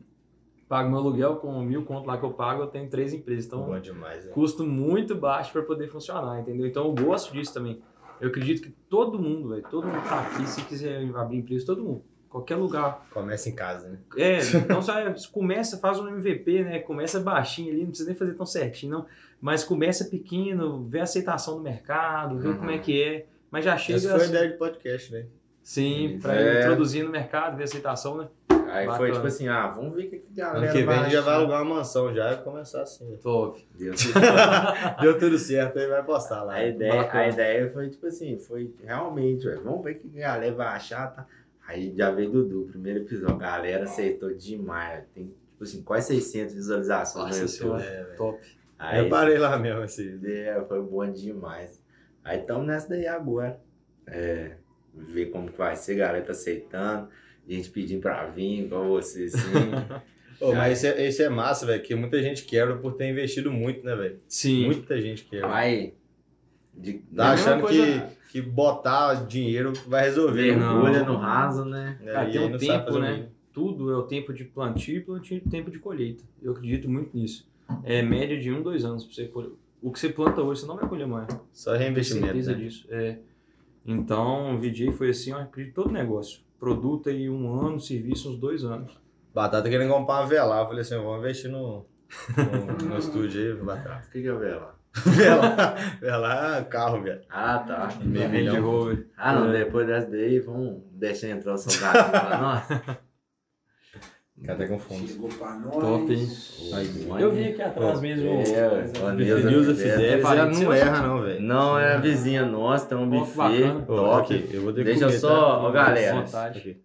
pago meu aluguel com mil conto lá que eu pago, eu tenho três empresas. Então, Bom demais, né? custo muito baixo para poder funcionar, entendeu? Então, eu gosto disso também. Eu acredito que todo mundo, velho, todo mundo tá aqui, se quiser abrir empresa, todo mundo. Qualquer lugar. Começa em casa, né? É, (laughs) então só começa, faz um MVP, né? Começa baixinho ali, não precisa nem fazer tão certinho, não. Mas começa pequeno, vê a aceitação do mercado, vê Uhum. como é que é. Mas já chega. Essa foi a assim- ideia de podcast, né? Sim, pra É. introduzir no mercado, ver a aceitação, né? Aí Bacana. foi tipo assim, ah, vamos ver o que a galera Ano que gente já vai alugar uma mansão já e começar assim. né? Top. Deus. (laughs) Deu tudo certo, aí vai postar lá. A ideia, Bacana. a ideia foi tipo assim, foi realmente, velho, vamos ver o que a galera vai achar, tá? Aí já veio Dudu, primeiro episódio, a galera aceitou demais, tem tipo assim, quase 600 visualizações Nossa no YouTube. senhora. É. Top. Aí, Eu parei lá mesmo, assim. É, foi bom demais. Aí estamos nessa daí agora. É, ver como que vai ser, a galera tá aceitando, gente pedindo pra vir, igual você, assim. (laughs) Ô, mas esse é, esse é massa, velho, que muita gente quebra por ter investido muito, né, velho? Sim. Muita gente quebra. vai. De, Tá achando coisa, que, que botar dinheiro vai resolver. Não. mergulha no raso, né? né? Cara, tem um tempo, né? Tudo é o tempo de plantio e plantio e tempo de colheita. Eu acredito muito nisso. É média de um, dois anos pra você colher. O que você planta hoje, você não vai colher amanhã. Só Tenho reinvestimento, certeza né? disso. É. Então, o VJ foi assim, eu acredito todo negócio. Produto aí um ano, serviço uns dois anos. Batata querendo comprar uma velar. Eu falei assim, vamos investir no, no, no estúdio aí, Batata. O que que eu vejo lá? Velar, velar é (laughs) carro, velho. Ah, tá. Meio milhão. Ah, não, É. depois dessa daí, vamos deixar entrar o salgadinho pra (laughs) tá com fome. Chegou pra nós. Top, hein? Aí, Eu vi aqui atrás mesmo. É, a Neuza Nilza Fidelis. Ela não erra, não, velho. Não, é a vizinha nossa, tem um buffet top. eu vou ter Deixa comer, só, tá? ó, galera.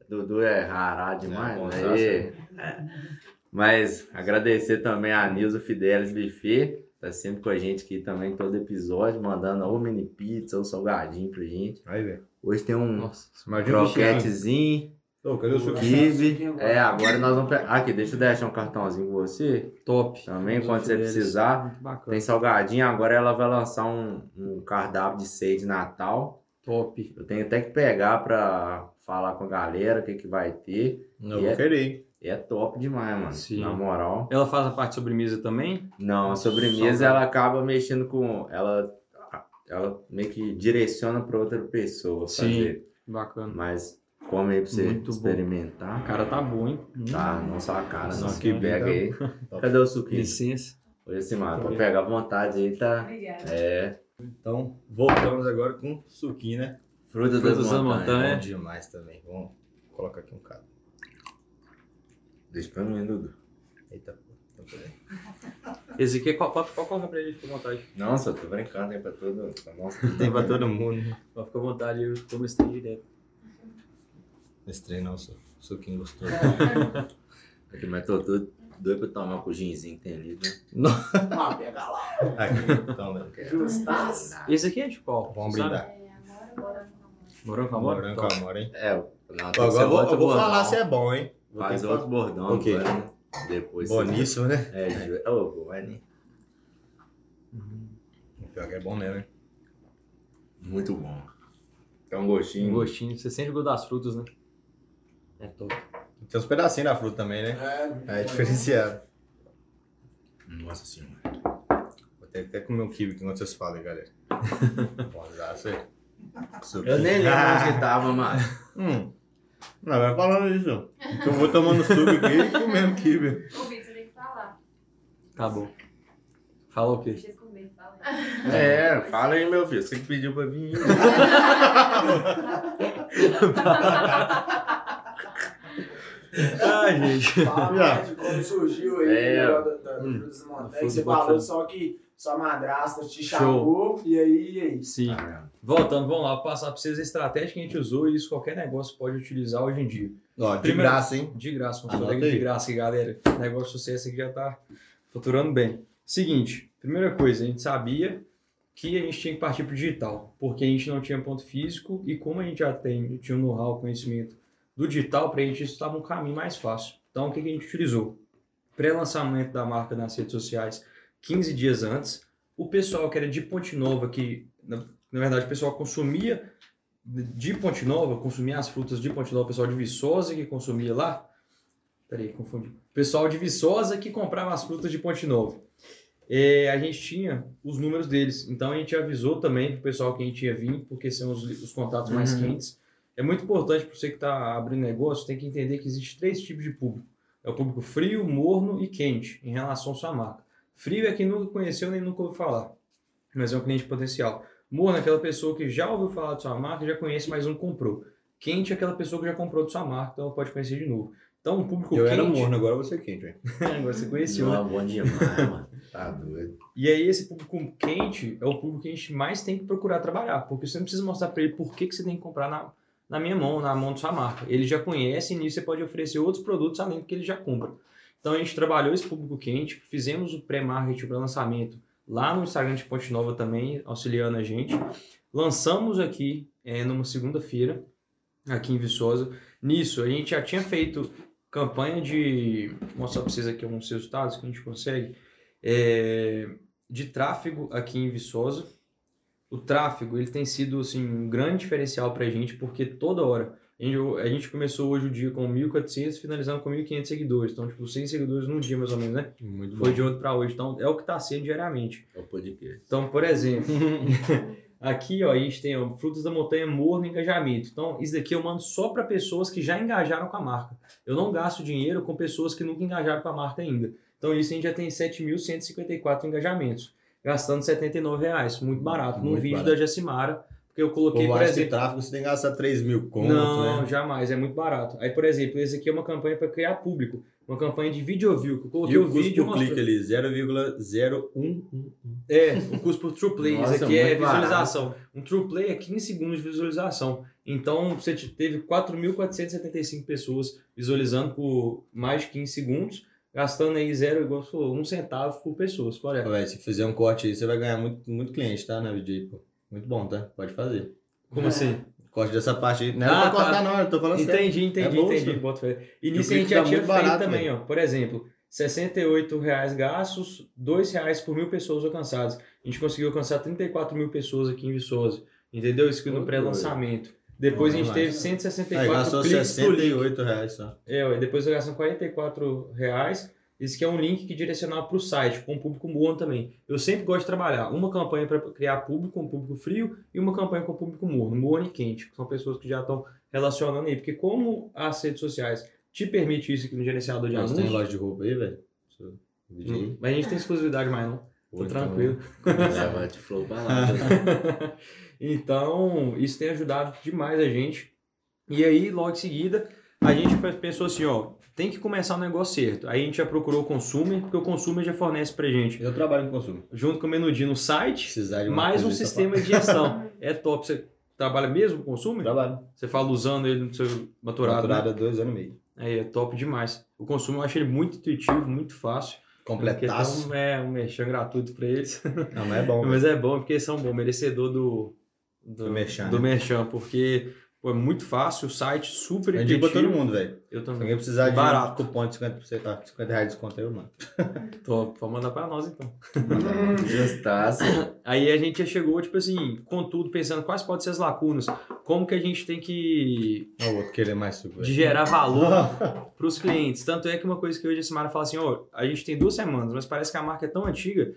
Dudu é rarado demais, É, né? é. Mas agradecer também a Nilza Fidelis Buffet, tá sempre com a gente aqui também todo episódio, mandando ou mini pizza ou salgadinho pra gente. Aí, velho. Hoje tem um Nossa. Suquinho. croquetezinho, Ô, cadê o suquinho? kibe. É, agora nós vamos pegar. Aqui, deixa eu deixar um cartãozinho com você. Top. Também, quando você precisar. Muito bacana. Tem salgadinho, agora ela vai lançar um, um cardápio de ceia de Natal. Top. Eu tenho até que pegar pra falar com a galera o que, que vai ter. Não, vou é- querer. É top demais, mano. Sim. Na moral. Ela faz a parte de sobremesa também? Não, a sobremesa ela acaba mexendo com. Ela, ela meio que direciona pra outra pessoa Sim. fazer. Bacana. Mas come aí pra você Muito bom. experimentar. A cara tá bom, hein? Tá, não só a cara, Nossa, não. que pega aí. (laughs) Cadê o suquinho? Licença. Olha assim, mano. Pra pegar à vontade aí, tá? Obrigada. É. Então, voltamos agora com suquinho, né? Fruta Frutas das da montanhas. montanha. É. Bom demais também. Vamos colocar aqui um cara. Deixa pra mim, Dudu. Eita, pô. Então, peraí. Esse aqui é qual, pode, pode colocar pra ele, fica à vontade. Não, só tô brincando aí pra todo. Nossa. (laughs) Tem pra todo mundo. Pode ficar à vontade, eu como esse trem direto. Esse trem não, su- suquinho gostoso. (laughs) Aqui, mas tô todo doido pra tomar um coginzinho que tem ali, né? Ah, (laughs) pega lá. Aqui, toma. Justaço. Esse aqui é de qual? Vamos brindar. É, Morango com amor? Morango com amor, hein? É, não, agora eu vou, eu vou falar se é bom, hein? Vou Faz outro bordão Ok. agora, né? Depois. Boníssimo, né? É, ju- Ô, pô, vai nem. Pior que é bom mesmo, hein? Muito bom. Tem um Um gostinho. gostinho. Você sente o gosto das frutas, né? É top. Tem uns pedacinhos da fruta também, né? É, É diferenciado. Nossa senhora. Vou ter que até comer um kibe enquanto vocês falam, galera. (laughs) Bonzaço aí. Eu nem lembro onde que tava, (laughs) mano. Hum. Não, vai falando isso. Então eu vou tomando suco aqui e comendo kibe. Ô, Vitor, você tem que falar. Tá bom. Fala o quê? Deixa eu comer, fala. É, fala aí, meu filho. Você que pediu pra vir. (laughs) Ai, gente. (laughs) Fala mais de como surgiu aí É. da, da, Hum. da Frutas do. Frutas Você falou só que sua madrasta te Show. chamou e aí, e aí? Sim. Ah, Voltando, vamos lá, vou passar para vocês a estratégia que a gente usou e isso qualquer negócio pode utilizar hoje em dia. Ó, de Primeiro- graça, hein? De graça, um colega de graça, aí, galera. Negócio de sucesso aqui já tá faturando bem. Seguinte, primeira coisa, a gente sabia que a gente tinha que partir para o digital, porque a gente não tinha ponto físico e como a gente já tem, tinha um know-how, conhecimento do digital, para a gente isso estava um caminho mais fácil. Então, o que, que a gente utilizou? Pré-lançamento da marca nas redes sociais 15 dias antes. O pessoal que era de Ponte Nova, que na, na verdade o pessoal consumia de Ponte Nova, consumia as frutas de Ponte Nova, o pessoal de Viçosa que consumia lá. Peraí, confundi. O pessoal de Viçosa que comprava as frutas de Ponte Nova. É, a gente tinha os números deles, então a gente avisou também pro pessoal que a gente ia vir, porque são os, os contatos mais Uhum. quentes. É muito importante para você que está abrindo negócio, tem que entender que existe três tipos de público. É o público frio, morno e quente, em relação à sua marca. Frio é quem nunca conheceu nem nunca ouviu falar, mas é um cliente potencial. Morno é aquela pessoa que já ouviu falar de sua marca, já conhece, mas não comprou. Quente é aquela pessoa que já comprou de sua marca, então ela pode conhecer de novo. Então, um público Eu quente... era morno, agora você é quente, velho. (laughs) Agora você conheceu, né? Não, bom demais, mano. Tá doido. E aí esse público quente é o público que a gente mais tem que procurar trabalhar, porque você não precisa mostrar para ele por que, que você tem que comprar na, na minha mão, na mão da sua marca. Ele já conhece e nisso você pode oferecer outros produtos além do que ele já compra. Então a gente trabalhou esse público quente, fizemos o pré-marketing para lançamento lá no Instagram de Ponte Nova também, auxiliando a gente. Lançamos aqui é, numa segunda-feira, aqui em Viçosa. Nisso, a gente já tinha feito campanha de. Vou mostrar para vocês aqui alguns resultados que a gente consegue. é, de tráfego aqui em Viçosa. O tráfego ele tem sido assim, um grande diferencial para a gente, porque toda hora. A gente, a gente começou hoje o dia com 1.400, finalizando com 1.500 seguidores. Então, tipo, 100 seguidores no dia, mais ou menos, né? Muito Foi de ontem para hoje. Então, é o que está sendo diariamente. É o podcast. Então, por exemplo, (laughs) aqui ó, a gente tem ó, Frutas da Montanha Morno Engajamento. Então, isso daqui eu mando só para pessoas que já engajaram com a marca. Eu não gasto dinheiro com pessoas que nunca engajaram com a marca ainda. Então, isso a gente já tem 7.154 engajamentos, gastando 79 reais, muito barato. Num Muito vídeo barato. da Jacimara, porque eu coloquei, Por por exemplo. tráfego você tem que gastar 3 mil conto, Não, né? jamais, é muito barato. Aí, por exemplo, esse aqui é uma campanha para criar público, uma campanha de video view, que eu coloquei E o, o custo vídeo por clique ali, 0,01. É, o custo por true play. (laughs) Nossa, Isso aqui é visualização. Um true play é 15 segundos de visualização. Então, você te- teve 4.475 pessoas visualizando por mais de 15 segundos, gastando aí zero, igual você falou, um centavo por pessoa. se for olhar. Véi, se fizer um corte aí, você vai ganhar muito, muito cliente, tá? Na aí, pô. Muito bom, tá? Pode fazer. Como assim? Corte dessa parte aí. Não é Ah, pra tá. cortar, não, eu tô falando. Entendi, entendi, É entendi. Bota fé. E E nisso a gente já tinha muito feito barato, também, ó. Por exemplo, 68 reais gastos, 2 reais por mil pessoas alcançadas. A gente conseguiu alcançar 34 mil pessoas aqui em Viçosa. Entendeu? Isso aqui no pré-lançamento. Depois a gente teve demais. 164 Aí gastou cliques por link. 68 reais só. É, ué, depois eu gasto 44 reais. Isso que é um link que direcionava para o site, com um público bom também. Eu sempre gosto de trabalhar uma campanha para criar público, um público frio, e uma campanha com público morno, morno e quente, que são pessoas que já estão relacionando aí. Porque como as redes sociais te permitem isso aqui no gerenciador de Mas anúncios, tem loja de roupa aí, velho? Hum, mas a gente tem exclusividade mais não, tô então- tranquilo. (laughs) Leva de flow pra lá. (laughs) então, isso tem ajudado demais a gente. E aí, logo em seguida, a gente pensou assim, ó, tem que começar o negócio certo. Aí a gente já procurou o consumer, porque o consumer já fornece pra gente, Eu trabalho com consumo. junto com o Menudinho no site, mais um sistema de gestão. (laughs) É top. Você trabalha mesmo com consumer? Trabalho. Você fala usando ele no seu maturado, né? Maturado há dois anos e meio. Aí é top demais. O consumo eu acho ele muito intuitivo, muito fácil. Completaço. É um merchan gratuito pra eles. (laughs) Não, mas é bom. (laughs) Mas é bom porque eles são bom, merecedor do, do, Do merchan, do né? merchan, porque pô, é muito fácil, o site super Eu intuitivo. todo mundo, velho. Eu Se também. alguém precisar de Barato. um cupom de 50%, ah, 50 reais de desconto aí, eu mando. (laughs) Top, pode mandar pra nós então. Justaço. (laughs) Aí a gente já chegou, tipo assim, com tudo, pensando quais podem ser as lacunas, como que a gente tem que o outro querer mais suco, de gerar valor (laughs) para os clientes. Tanto é que uma coisa que hoje a Simara fala assim, ó, a gente tem duas semanas, mas parece que a marca é tão antiga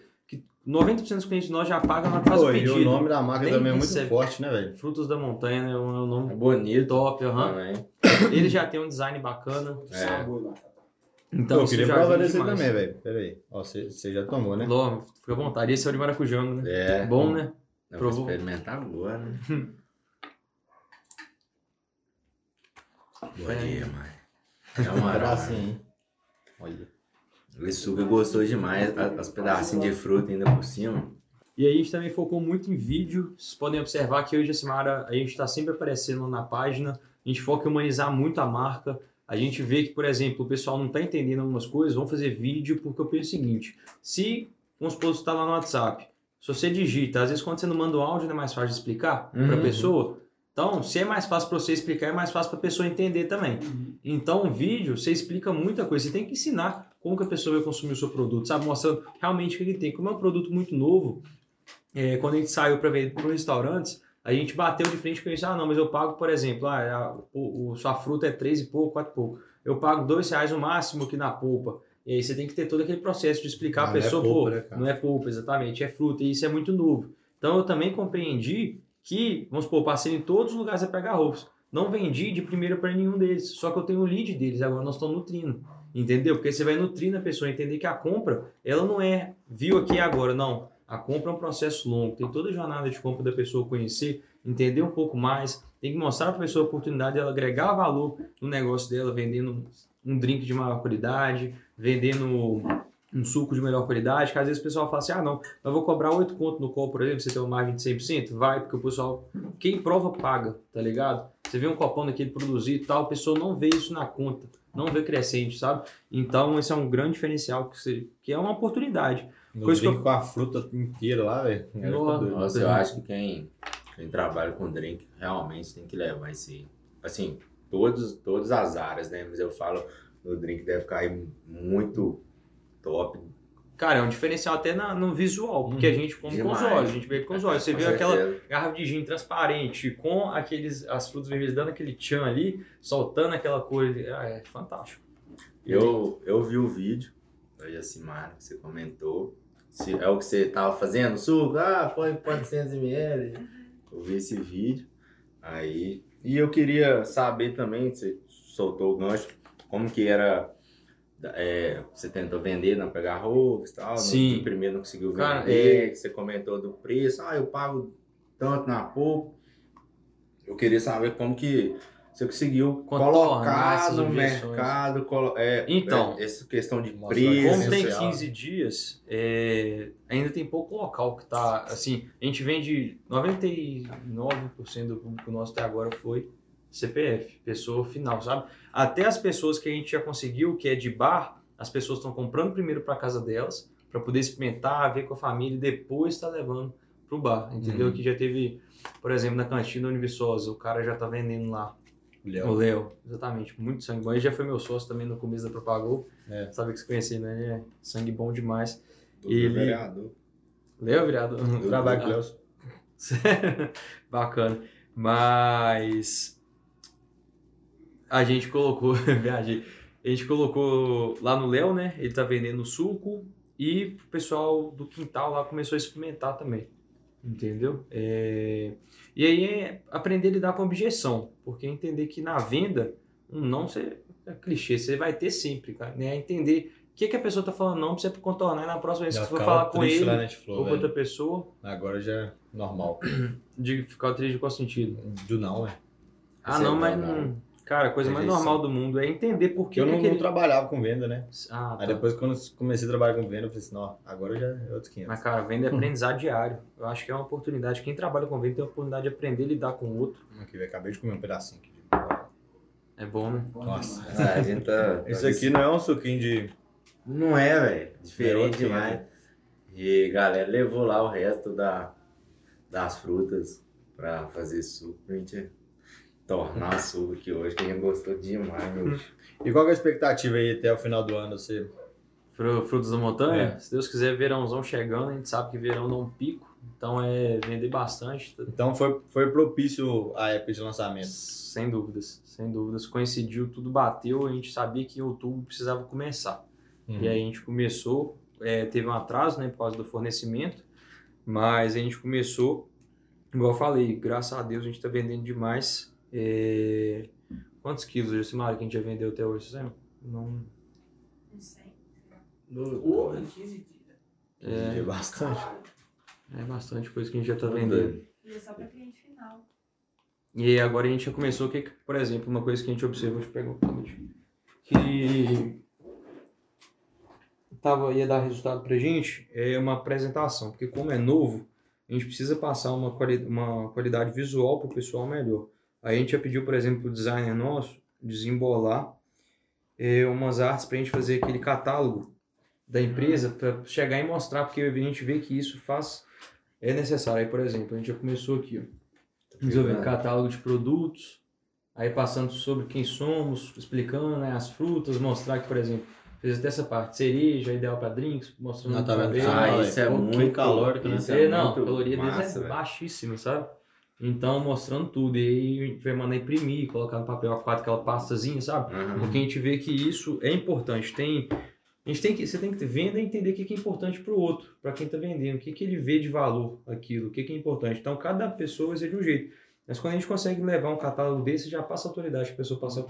90% dos clientes nós já pagam na faz Pô, o e pedido. o nome da marca Nem também é muito forte, né, velho? Frutos da Montanha, né? É um É nome bonito top, aham. também. Ele já tem um design bacana. É. Sabor lá. Então, Pô, eu queria provar desse aí demais. também, velho. Pera aí. Ó, você já tomou, né? Ló, fica à vontade. Esse é o de maracujanga, né? É. Bom, né? Eu Provou? vou experimentar agora, né? (laughs) Bom É. dia, mãe. É Um uma (laughs) pedacinho, hein? Olha. O Suga gostou demais, a- as pedacinhos de fruta ainda por cima. E aí a gente também focou muito em vídeo. Vocês podem observar que eu e a Simara, a gente está sempre aparecendo na página. A gente foca em humanizar muito a marca. A gente vê que, por exemplo, o pessoal não está entendendo algumas coisas, vamos fazer vídeo, porque eu penso o seguinte: se, vamos supor, você está lá no WhatsApp, se você digita, às vezes quando você não manda um áudio, não é mais fácil de explicar para a Uhum. pessoa. Então, se é mais fácil para você explicar, é mais fácil para a pessoa entender também. Então, o vídeo, você explica muita coisa. Você tem que ensinar como que a pessoa vai consumir o seu produto, sabe? Mostrando realmente o que ele tem. Como é um produto muito novo, é, quando a gente saiu para ver para os restaurantes, a gente bateu de frente com isso. Ah, não, mas eu pago, por exemplo, ah, a, o, sua fruta é três e pouco, quatro e pouco. Eu pago dois reais no máximo aqui na polpa. E aí você tem que ter todo aquele processo de explicar Mas a não é pessoa, polpa, pô, né, não é polpa, exatamente, é fruta, e isso é muito novo. Então eu também compreendi que, vamos supor, passei em todos os lugares a pegar arroz. Não vendi de primeira para nenhum deles, só que eu tenho o lead deles, agora nós estamos nutrindo. Entendeu? Porque você vai nutrindo a pessoa, entender que a compra, ela não é viu aqui agora, não. A compra é um processo longo, tem toda a jornada de compra da pessoa conhecer, entender um pouco mais, tem que mostrar para a pessoa a oportunidade dela agregar valor no negócio dela, vendendo um drink de maior qualidade, vendendo um suco de melhor qualidade, que às vezes o pessoal fala assim, ah não, eu vou cobrar 8 conto no copo, por exemplo, você tem uma margem de 100%? Vai, porque o pessoal, quem prova paga, tá ligado? Você vê um copão daquele produzir e tal, a pessoa não vê isso na conta, não vê crescente, sabe? Então esse é um grande diferencial, que, você, que é uma oportunidade. No Coisa que eu- com a fruta inteira lá, velho. Era Nossa. Nossa, eu acho que quem, quem trabalha com drink realmente tem que levar esse. Assim, todos, todas as áreas, né? Mas eu falo, no drink deve cair muito top. Cara, é um diferencial até na- no visual, porque a gente come com os Demais. olhos, a gente bebe com os olhos. Você Com vê aquela certeza. garrafa de gin transparente, com aqueles, as frutas vermelhas dando aquele tchan ali, soltando aquela cor, ah, é fantástico. Eu, eu vi o vídeo da Yacimara que você comentou. Se é o que você tava fazendo, suco? Ah, põe 400ml. Eu vi esse vídeo. Aí. E eu queria saber também, você soltou o gancho, como que era. É, você tentou vender, não pegar roupas e tal. Sim. No primeiro não conseguiu Cara, vender. é- que Você comentou do preço. Ah, eu pago tanto na pouco. Eu queria saber como que você conseguiu Contornar colocar no objeções. mercado. colo- É, Então. é, essa questão de preço. Como tem Essencial. 15 dias, é, ainda tem pouco local que tá, assim, a gente vende 99% do público nosso até agora foi CPF, pessoa final, sabe? Até as pessoas que a gente já conseguiu, que é de bar, as pessoas estão comprando primeiro para casa delas, para poder experimentar, ver com a família e depois está levando pro bar, entendeu? Uhum. Que já teve, por exemplo, na cantina Univiçosa, o cara já tá vendendo lá Léo. o Léo, exatamente. Muito sangue bom. Ele já foi meu sócio também no começo da Propagou. É. Sabe que você conhecia, né? Ele é sangue bom demais. do Ele- vereador. Léo, virado. Eu trabalho com o Léo. (laughs) Bacana. Mas a gente colocou, (laughs) viajei. A gente colocou lá no Léo, né? Ele tá vendendo suco e o pessoal do quintal lá começou a experimentar também. Entendeu? É, E aí é aprender a lidar com objeção, porque entender que na venda, um não você... é clichê, você vai ter sempre, cara. Né? Entender o que, que a pessoa tá falando não pra você contornar na próxima vez que você for falar com ele na Netflow, ou com outra pessoa, Agora já é normal. (clears throat) de ficar triste de qual sentido? Do não, é. Ah, Esse não, é mas não. Cara, a coisa mais Rejeição. normal do mundo é entender por que Porque eu não, que aquele... não trabalhava com venda, né? Ah, Aí tá. depois quando eu comecei a trabalhar com venda, eu falei assim, não, agora já é outros 500. Mas, cara, venda é aprendizado diário. Eu acho que é uma oportunidade. Quem trabalha com venda tem a oportunidade de aprender a lidar com o outro. Aqui, velho, acabei de comer um pedacinho aqui. É bom, né? Nossa. Ah, a gente tá. (laughs) Esse aqui não é um suquinho de... Não é, velho. É Diferente outro demais. E galera levou lá o resto da, das frutas pra fazer suco pra gente tornar suco aqui hoje, que a gente gostou demais, meu. E qual é a expectativa aí até o final do ano? Você... Fru- Frutos da montanha, É. se Deus quiser, verãozão chegando. A gente sabe que verão dá um pico. Então é vender bastante. Então foi, foi propício a época de lançamento. Sem dúvidas, sem dúvidas. Coincidiu, tudo bateu. A gente sabia que em outubro precisava começar. Uhum. E aí a gente começou, é, teve um atraso, né, por causa do fornecimento, mas a gente começou, igual eu falei, graças a Deus a gente tá vendendo demais. É, Quantos quilos, Josimara, que a gente já vendeu até hoje, você lembra? Não... Não sei. Porra, em 15 dias. É, É, bastante. é bastante coisa que a gente já tá vendendo. E é só pra cliente final. E agora a gente já começou, que, por exemplo, uma coisa que a gente observou, deixa eu pegar o tablet. que tava, ia dar resultado pra gente é uma apresentação, porque como é novo, a gente precisa passar uma, quali uma qualidade visual para o pessoal melhor. Aí a gente já pediu, por exemplo, o designer nosso desembolar é, umas artes para a gente fazer aquele catálogo da empresa para chegar e mostrar, porque a gente vê que isso faz é necessário. Aí, por exemplo, a gente já começou aqui, ó, desenvolvendo catálogo de produtos, aí passando sobre quem somos, explicando né, as frutas, mostrar que, por exemplo, fez até essa parte, cereja, ideal para drinks, mostrando Não, tá o vendo? Ah, Ah, isso é muito calórico, né? isso É, é não, a caloria deles massa, é baixíssima, sabe? Então, mostrando tudo. E aí a gente vai mandar imprimir, colocar no papel A4 aquela pastazinha, sabe? Uhum. Porque a gente vê que isso é importante. Tem, a gente tem que, você tem que vender e entender o que é importante para o outro, para quem está vendendo, o que, que ele vê de valor aquilo, o que, que é importante. Então, cada pessoa vai ser de um jeito. Mas quando a gente consegue levar um catálogo desse, já passa autoridade, a pessoa passa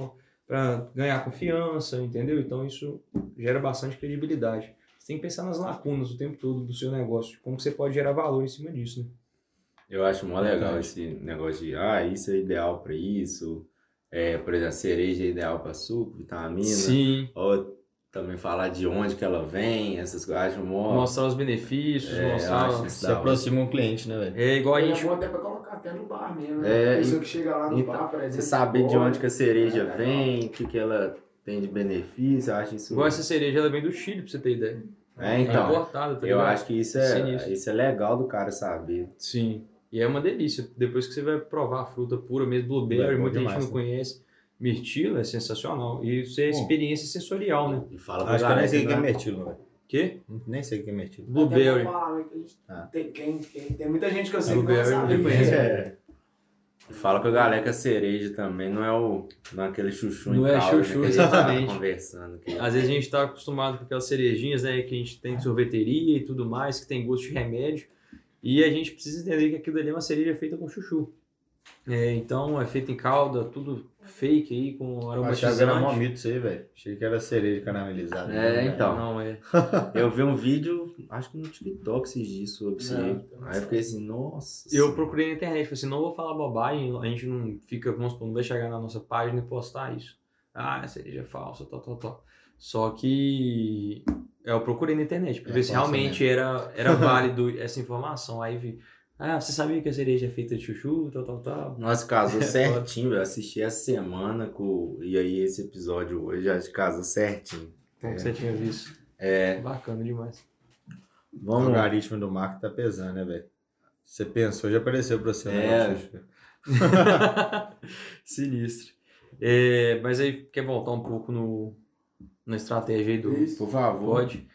para ganhar confiança, entendeu? Então, isso gera bastante credibilidade. Você tem que pensar nas lacunas o tempo todo do seu negócio, como você pode gerar valor em cima disso, né? Eu acho mó legal esse negócio de, ah, isso é ideal para isso. É, por exemplo, cereja é ideal para suco, vitamina. Sim. Ou também falar de onde que ela vem, essas coisas. Acho mó... Mostrar os benefícios, É, mostrar. Se aproxima um cliente, né, velho? É igual a É gente. bom até pra colocar até no bar mesmo, né? É, a pessoa e- que chega lá no então, bar, por exemplo. Você saber de onde que a cereja é vem, o que, que ela tem de benefício, eu acho isso. Igual essa cereja, ela vem do Chile, pra você ter ideia. É, então. É importada, tá eu acho que isso é, Sinistro. isso é legal do cara saber. Sim. E é uma delícia. Depois que você vai provar a fruta pura mesmo, blueberry, É muita gente demais, não né? conhece. Mirtilo é sensacional. E isso é Bom. experiência sensorial, né? E fala pra Acho que eu nem sei o que é né? mirtilo, velho. Quê? Nem sei o que é mirtilo. Blueberry. falar, né, gente Ah. tem, quem, quem- tem muita gente que eu sei que não Blueberry, sabe. conheço. É. E Fala com a galera que a cereja também não é o não é aquele chuchu Não em é calda, né, chuchu, gente tava exatamente. conversando aqui. Às vezes a gente tá acostumado com aquelas cerejinhas, né? Que a gente tem de sorveteria e tudo mais, que tem gosto de remédio. E a gente precisa entender que aquilo ali é uma cereja feita com chuchu. É, então é feito em calda, tudo fake aí, com Eu achava que era mó aromatizante. mito isso aí, velho. Achei que era cereja caramelizada. É, então. Não, é. (laughs) Eu vi um vídeo, acho que no TikTok esses dias sobre isso aí. Eu fiquei assim, nossa. Eu senhora. procurei na internet, falei assim, não vou falar bobagem, a gente não fica, vamos supor, não vai chegar na nossa página e postar isso. Ah, a cereja é falsa, tal, tal, tal. Só que eu procurei na internet pra É ver se realmente era, era (laughs) válido essa informação. Aí vi, ah, você sabia que a cereja é feita de chuchu, tal, tal, tal. Nossa, casou (laughs) É certinho, velho. Eu assisti essa semana com. E aí esse episódio hoje já casou certinho. Como É. que você tinha visto. É. Bacana demais. O Vamos. algoritmo do marketing tá pesando, né, velho? Você pensou, já apareceu pra você. né, É. (laughs) Sinistro. É, mas aí, quer voltar um pouco no, na estratégia aí do, Isso. Por favor. Pode.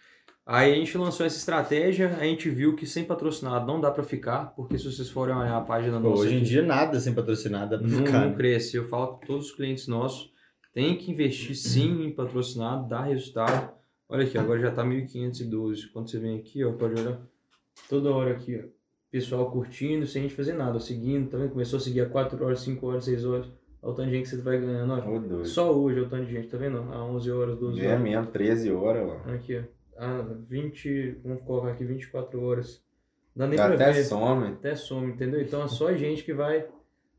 Aí a gente lançou essa estratégia, a gente viu que sem patrocinado não dá pra ficar, porque se vocês forem olhar a página Pô, nossa hoje em dia nada sem patrocinado dá pra não, ficar. não né? cresce. Eu falo que todos os clientes nossos têm que investir sim em patrocinado, dá resultado. Olha aqui, agora já tá 1512. Quando você vem aqui, ó, pode olhar toda hora aqui, ó. Pessoal curtindo, sem a gente fazer nada, seguindo, tá vendo? Começou a seguir a 4 horas, 5 horas, 6 horas. Olha o tanto de gente que você vai ganhando, ó. Doido. Só hoje é o tanto de gente, tá vendo? A 11 horas, 12 É horas. mesmo, 13 horas, ó. Aqui, ó. Ah, 20, vamos colocar aqui 24 horas. Dá nem Dá pra até ver. some. Até some, entendeu? Então é só a gente que vai,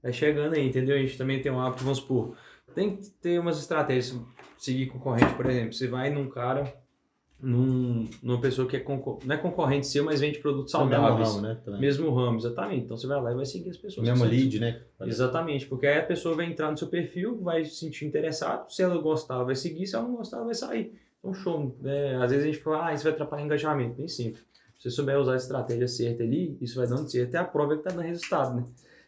vai chegando aí, entendeu? A gente também tem um hábito, vamos supor, tem que ter umas estratégias, seguir concorrente, por exemplo. Você vai num cara, num, numa pessoa que é concor- não é concorrente seu, mas vende produtos o mesmo saudáveis. ramo, né? Também. Mesmo ramo, exatamente. Então você vai lá e vai seguir as O pessoas. mesmo são- lead, né? Exatamente, porque aí a pessoa vai entrar no seu perfil, vai se sentir interessado, se ela gostar, vai seguir, se ela não gostar, vai sair. Então, show. né? Às vezes a gente fala, ah, isso vai atrapalhar engajamento. Bem simples. Se você souber usar a estratégia certa ali, isso vai dando certo. É a prova que tá dando resultado, né?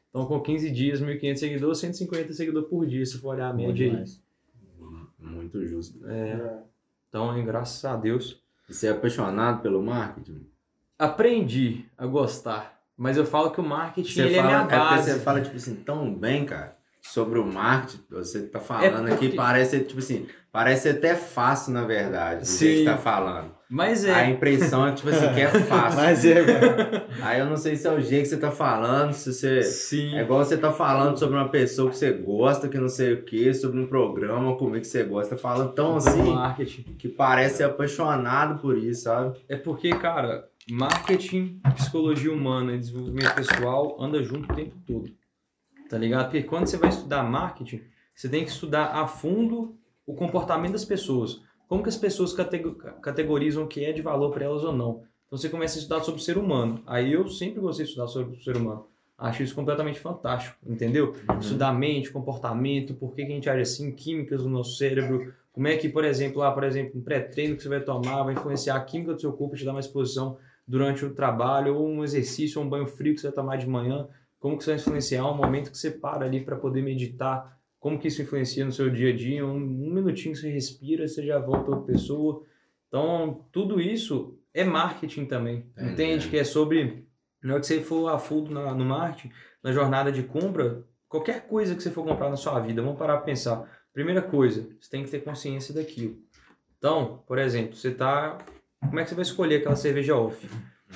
Então, com 15 dias, 1.500 seguidores, 150 seguidores por dia, se for olhar a média aí. Muito justo. É, É. então, hein, graças a Deus. Você é apaixonado pelo marketing? Aprendi a gostar, mas eu falo que o marketing Você ele é fala, minha é porque base. você fala, tipo assim, tão bem, cara, sobre o marketing. Você tá falando É porque- aqui, parece, tipo assim, parece até fácil, na verdade, do Sim. que você tá falando. Mas A é. impressão é, tipo assim, que é (laughs) fácil. Mas é, velho. Aí eu não sei se é o jeito que você tá falando, se você... Sim. É igual você tá falando sobre uma pessoa que você gosta, que não sei o que, sobre um programa, comigo que você gosta, tá falando tão assim, marketing. que parece ser apaixonado por isso, sabe? É porque, cara, marketing, psicologia humana e desenvolvimento pessoal anda junto o tempo todo. Tá ligado? Porque quando você vai estudar marketing, você tem que estudar a fundo o comportamento das pessoas. Como que as pessoas catego- categorizam o que é de valor para elas ou não. Então você começa a estudar sobre o ser humano. Aí eu sempre gostei de estudar sobre o ser humano. Acho isso completamente fantástico, entendeu? Estudar a mente, comportamento, por que, que a gente age assim, químicas do nosso cérebro, como é que, por exemplo, lá, por exemplo, um pré-treino que você vai tomar vai influenciar a química do seu corpo e te dar mais disposição durante o trabalho, ou um exercício, ou um banho frio que você vai tomar de manhã, como que isso vai influenciar um momento que você para ali para poder meditar, como que isso influencia no seu dia a dia, um, um minutinho você respira, você já volta outra pessoa. Então, tudo isso é marketing também, É, entende? é. Que é sobre, na hora que você for a fundo na- no marketing, na jornada de compra, qualquer coisa que você for comprar na sua vida, vamos parar para pensar. Primeira coisa, você tem que ter consciência daquilo. Então, por exemplo, você tá. Como é que você vai escolher aquela cerveja off?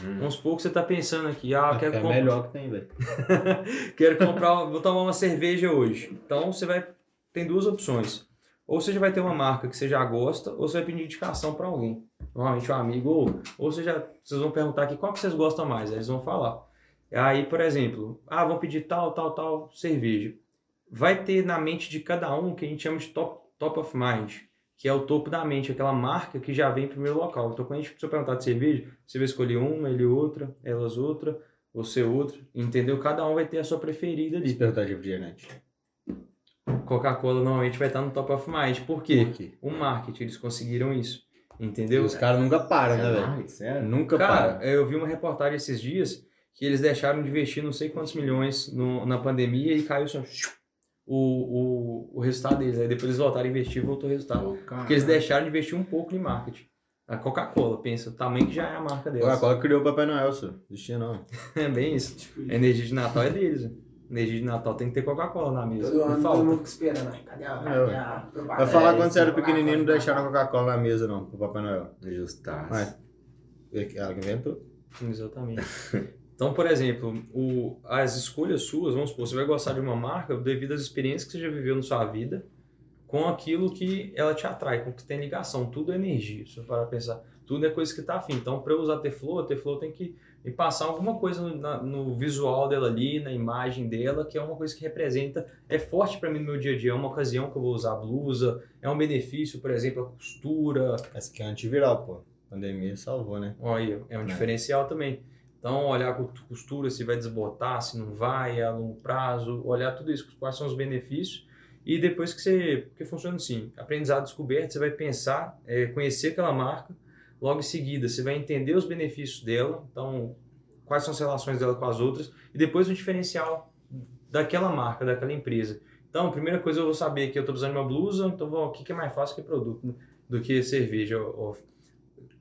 Hum. Vamos supor que você tá pensando aqui, ah, É quero, o comp- melhor que tem, velho. (laughs) quero comprar, vou tomar uma cerveja hoje. Então você vai. Tem duas opções. Ou você já vai ter uma marca que você já gosta, ou você vai pedir indicação para alguém. Normalmente um amigo, ou, ou você já, vocês vão perguntar aqui qual que vocês gostam mais, aí eles vão falar. Aí, por exemplo, ah, vão pedir tal, tal, tal cerveja. Vai ter na mente de cada um o que a gente chama de top, top of mind, que é o topo da mente, aquela marca que já vem em primeiro local. Então, quando a gente eu perguntar de cerveja, você vai escolher uma, ele outra, elas outra, você outra, entendeu? Cada um vai ter a sua preferida E ali. se perguntar de refrigerante? Coca-Cola normalmente vai estar no top of mind. Por quê? Por quê? O marketing, eles conseguiram isso. E Entendeu? os caras nunca param, né, É velho? mais, sério? Nunca Cara, param. eu vi uma reportagem esses dias que eles deixaram de investir não sei quantos milhões no- na pandemia e caiu só o, o, o resultado deles. Aí depois eles voltaram a investir e voltou o resultado. Porque eles deixaram de investir um pouco em marketing. A Coca-Cola, pensa, o tamanho que já é a marca deles. Coca-Cola criou o Papai Noel, senhor. Existia não. (laughs) É bem isso. Tipo, A energia de Natal é deles. né? A energia de Natal tem que ter Coca-Cola na mesa. todo Não ano falta. todo mundo esperando. Ai, cadê a, cadê a propaganda? Vai falar quando você era pequenininho, não deixaram Coca-Cola na mesa, não, pro Papai Noel. Justaço. Mas, ela que inventou. Exatamente. (laughs) Então, por exemplo, o, as escolhas suas, vamos supor, você vai gostar de uma marca devido às experiências que você já viveu na sua vida com aquilo que ela te atrai, com o que tem ligação. Tudo é energia, se eu parar pensar. Tudo é coisa que tá afim. Então, para eu usar a Teflor, a Teflor tem que me passar alguma coisa no, na- no visual dela ali, na imagem dela, que é uma coisa que representa, é forte para mim no meu dia a dia. É uma ocasião que eu vou usar a blusa, é um benefício, por exemplo, a costura, Essa aqui é antiviral, pô. Pandemia salvou, né? Olha, é um É. diferencial também. Então, olhar a costura, se vai desbotar, se não vai, a longo prazo, olhar tudo isso, quais são os benefícios. E depois que você. Porque funciona assim: aprendizado descoberto, você vai pensar, é, conhecer aquela marca, logo em seguida você vai entender os benefícios dela, então, quais são as relações dela com as outras, e depois o diferencial daquela marca, daquela empresa. Então, a primeira coisa eu vou saber que eu estou precisando de uma blusa, então o que, que é mais fácil que produto né, do que cerveja. ó, ó,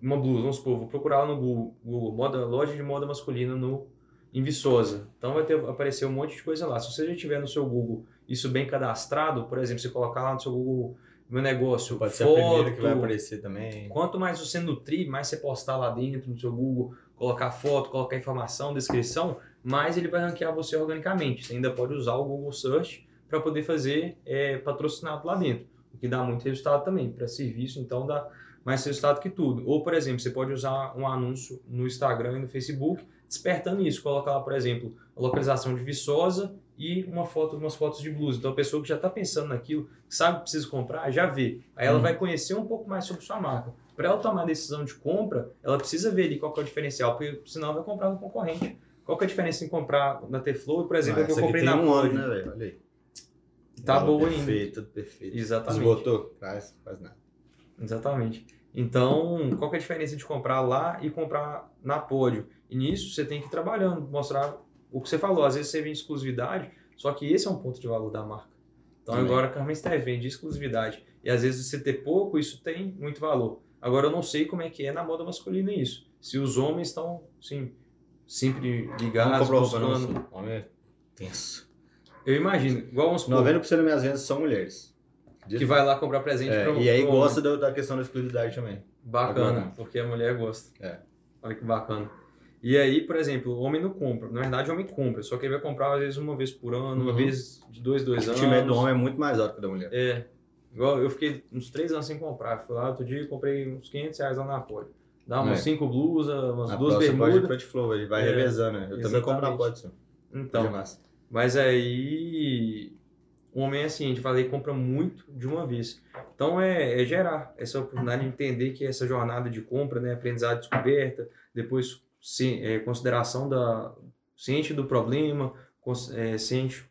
uma blusa, vamos supor, vou procurar lá no Google, Google moda, loja de moda masculina no, em Viçosa. Então vai ter, aparecer um monte de coisa lá. Se você já tiver no seu Google isso bem cadastrado, por exemplo, você colocar lá no seu Google meu negócio, Pode ser a foto, primeira que vai aparecer também. Quanto mais você nutrir, mais você postar lá dentro no seu Google, colocar foto, colocar informação, descrição, mais ele vai ranquear você organicamente. Você ainda pode usar o Google Search para poder fazer é, patrocinado lá dentro, o que dá muito resultado também. Para serviço, então, dá mais resultado que tudo. Ou, por exemplo, você pode usar um anúncio no Instagram e no Facebook, despertando isso. Colocar lá, por exemplo, a localização de Viçosa e uma foto, umas fotos de blusa. Então, a pessoa que já está pensando naquilo, sabe que precisa comprar, já vê. Aí ela Hum. vai conhecer um pouco mais sobre sua marca. Para ela tomar a decisão de compra, ela precisa ver ali qual é o diferencial, porque senão ela vai comprar no concorrente. Qual que é a diferença em comprar na Teflor, por exemplo, Ah, que eu comprei tem na um ano, né, velho? Olha aí. Tá boa ainda. Perfeito, perfeito. Exatamente. Desbotou? Faz, faz nada. Exatamente. Então, qual é a diferença de comprar lá e comprar na Pódio? E nisso você tem que ir trabalhando, mostrar o que você falou. Às vezes você vende exclusividade, só que esse é um ponto de valor da marca. Então Também. agora a Carmen Steph vende exclusividade. E às vezes você ter pouco, isso tem muito valor. Agora eu não sei como é que é na moda masculina isso. Se os homens estão, sim, sempre ligados, buscando... Homem é tenso. Eu imagino, igual supor, 90% das minhas vendas são mulheres. Que vai lá comprar presente É, um e aí um gosta da, da questão da exclusividade também. Bacana, porque a mulher gosta. É. Olha que bacana. E aí, por exemplo, o homem não compra. Na verdade, o homem compra, só que ele vai comprar às vezes uma vez por ano, uma Uhum. vez de dois, dois O anos. time do homem é muito mais alto que o da mulher. É. Igual eu fiquei uns três anos sem comprar. Fui lá outro dia e comprei uns 500 reais lá na Poli. Dá umas É. cinco blusas, umas duas próxima pode ir bermudas. Flow, ele vai É, revezando, né? Eu também compro na exatamente. pode, senhor. Então, mas aí o homem é assim, a gente fala, ele compra muito de uma vez. Então é, é gerar essa oportunidade de entender que essa jornada de compra, né, aprendizado, descoberta, depois se, é, consideração da ciente do problema, cons, é, ciente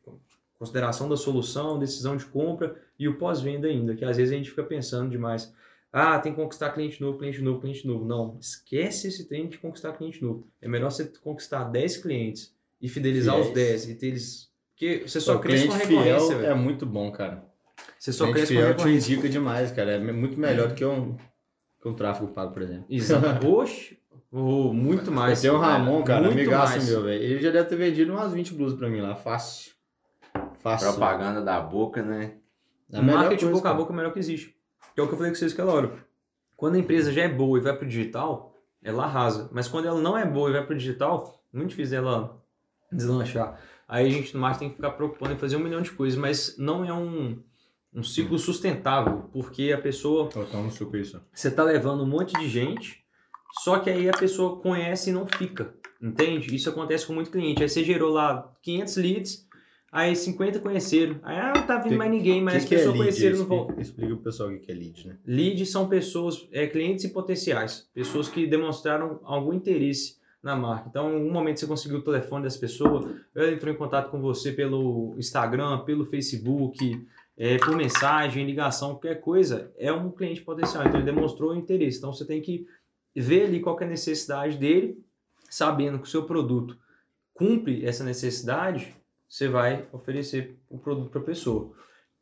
consideração da solução, decisão de compra e o pós-venda ainda, que às vezes a gente fica pensando demais. Ah, tem que conquistar cliente novo, cliente novo, cliente novo. Não, esquece esse trem de conquistar cliente novo. É melhor você conquistar 10 clientes e fidelizar os 10 e ter eles. Porque você só O cresce com a cliente recorrência, fiel é muito bom, cara. Você só cliente cresce com a fiel te recorrência. indica demais, cara. É muito melhor do que um, que um tráfego pago, por exemplo. Exato. (laughs) Oxe, oh, muito mais. Tem o Ramon, cara, Muito amigaço mais. meu, velho. Ele já deve ter vendido umas 20 blusas pra mim lá, fácil. Fácil. Propaganda da boca, né? É a marketing coisa, boca a cara. boca é o melhor que existe. Que é o que eu falei com vocês aquela hora. Quando a empresa já é boa e vai pro digital, ela arrasa. Mas quando ela não é boa e vai pro digital, muito difícil ela deslanchar. Aí a gente no marketing tem que ficar preocupando em fazer um milhão de coisas, mas não é um, um ciclo sustentável, porque a pessoa um suco isso. você tá levando um monte de gente, só que aí a pessoa conhece e não fica, entende? Isso acontece com muito cliente. Aí você gerou lá 500 leads, aí 50 conheceram, aí ah, não tá vindo mais ninguém, mas que as que é pessoas lead? conheceram não vão. explica pro pessoal o que que é lead, né? Leads são pessoas, é, clientes e potenciais, pessoas que demonstraram algum interesse na marca. Então, um momento você conseguiu o telefone dessa pessoa, ela entrou em contato com você pelo Instagram, pelo Facebook, é, por mensagem, ligação, qualquer coisa, é um cliente potencial. Então, ele demonstrou interesse. Então, você tem que ver ali qual é a necessidade dele, sabendo que o seu produto cumpre essa necessidade, você vai oferecer o produto para a pessoa.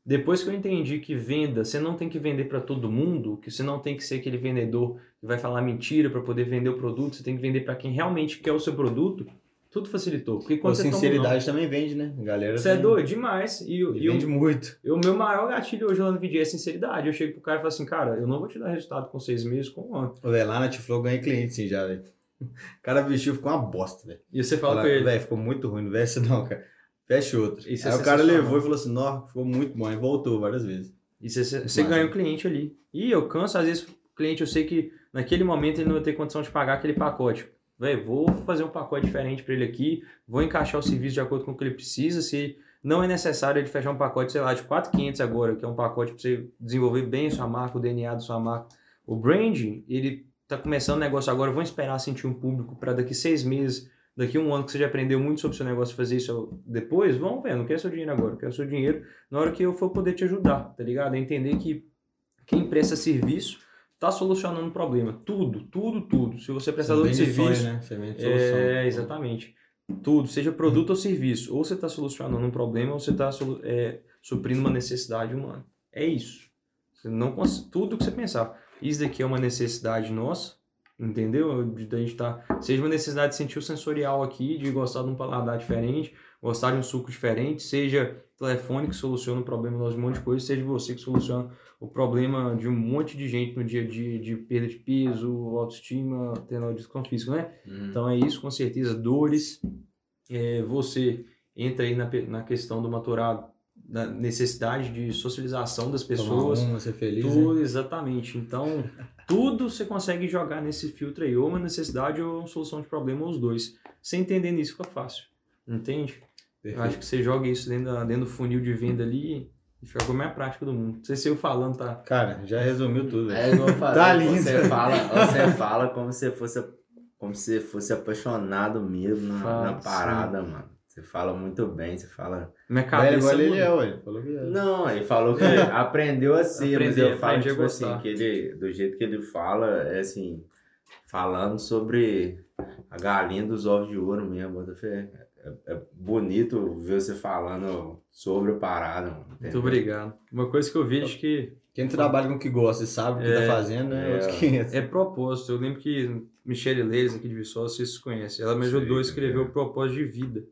Depois que eu entendi que venda, você não tem que vender para todo mundo, que você não tem que ser aquele vendedor que vai falar mentira para poder vender o produto, você tem que vender para quem realmente quer o seu produto, tudo facilitou. Porque Com quando você toma um sinceridade também vende, né? A Galera não, você é doido demais. E, e o- Vende muito. e o meu maior gatilho hoje lá no vídeo é sinceridade. Eu chego pro cara e falo assim, cara, eu não vou te dar resultado com seis meses, com um ano. Velho, lá na Tiflow eu ganhei cliente sim já, velho. (laughs) O cara vestiu, ficou uma bosta, velho. E você fala Fala, com ele, Velho, ficou muito ruim, não veste não, cara. Fecha outro. Isso é Aí o cara levou e falou assim, nó, ficou muito bom. E voltou várias vezes. E você, você- ganha o cliente ali. E eu canso, às vezes, o cliente, eu sei que naquele momento ele não vai ter condição de pagar aquele pacote. Véi, vou fazer um pacote diferente para ele aqui, vou encaixar o serviço de acordo com o que ele precisa. Se não é necessário ele fechar um pacote, sei lá, de 4,500 agora, que é um pacote para você desenvolver bem a sua marca, o DNA da sua marca. O branding, ele tá começando o negócio agora, vou esperar sentir um público para daqui seis meses, daqui um ano que você já aprendeu muito sobre o seu negócio, fazer isso depois, vamos ver, não quero seu dinheiro agora, eu quero seu dinheiro na hora que eu for poder te ajudar, tá ligado? É entender que quem presta serviço tá solucionando um problema. Tudo, tudo, tudo. Se você é prestador de serviço. sonho, né? Solução. É, exatamente. Tudo, seja produto ou serviço. Ou você está solucionando um problema ou você está suprindo uma necessidade humana. É isso. Você não tudo que você pensar. Isso daqui é uma necessidade nossa, entendeu? De, de a gente tá, seja uma necessidade de sentir o sensorial aqui, de gostar de um paladar diferente, gostar de um suco diferente, seja telefone que soluciona o problema de um monte de coisa, seja você que soluciona o problema de um monte de gente no dia a dia, de perda de peso, autoestima, tendo disfunção física, né? Hum. Então é isso, com certeza, dores. É, você entra aí na, na questão do maturado, da necessidade de socialização das Tomar pessoas. uma, ser feliz. Tudo, né? exatamente. Então, tudo você consegue jogar nesse filtro aí, ou uma necessidade ou uma solução de problema, ou os dois. Você entendendo isso fica fácil. Entende? Eu Perfeito. acho que você joga isso dentro, da- dentro do funil de venda ali e fica com a minha prática do mundo. Não sei se eu falando, tá? Cara, já resumiu tudo. É igual eu falei, Tá lindo. Você fala, você fala como se fosse, como se fosse apaixonado mesmo na, Fala, na parada, mano. Você fala muito bem, você fala. Minha cabeça igual ele é, ué. Falou que é. Não, ele falou que aprendeu a ser, mas Aprender, eu falo, aprendi a tipo assim, que ele, do jeito que ele fala, é assim, falando sobre a galinha dos ovos de ouro mesmo. bota fé. É, é bonito ver você falando sobre a parada, mano. Muito obrigado. Uma coisa que eu vejo que Quem trabalha com o que gosta e sabe o que É, tá fazendo, é, é. outros 500. É propósito. Eu lembro que Michelle Leires, aqui de Viçosa, vocês conhecem. Ela me ajudou a escrever é. o propósito de vida.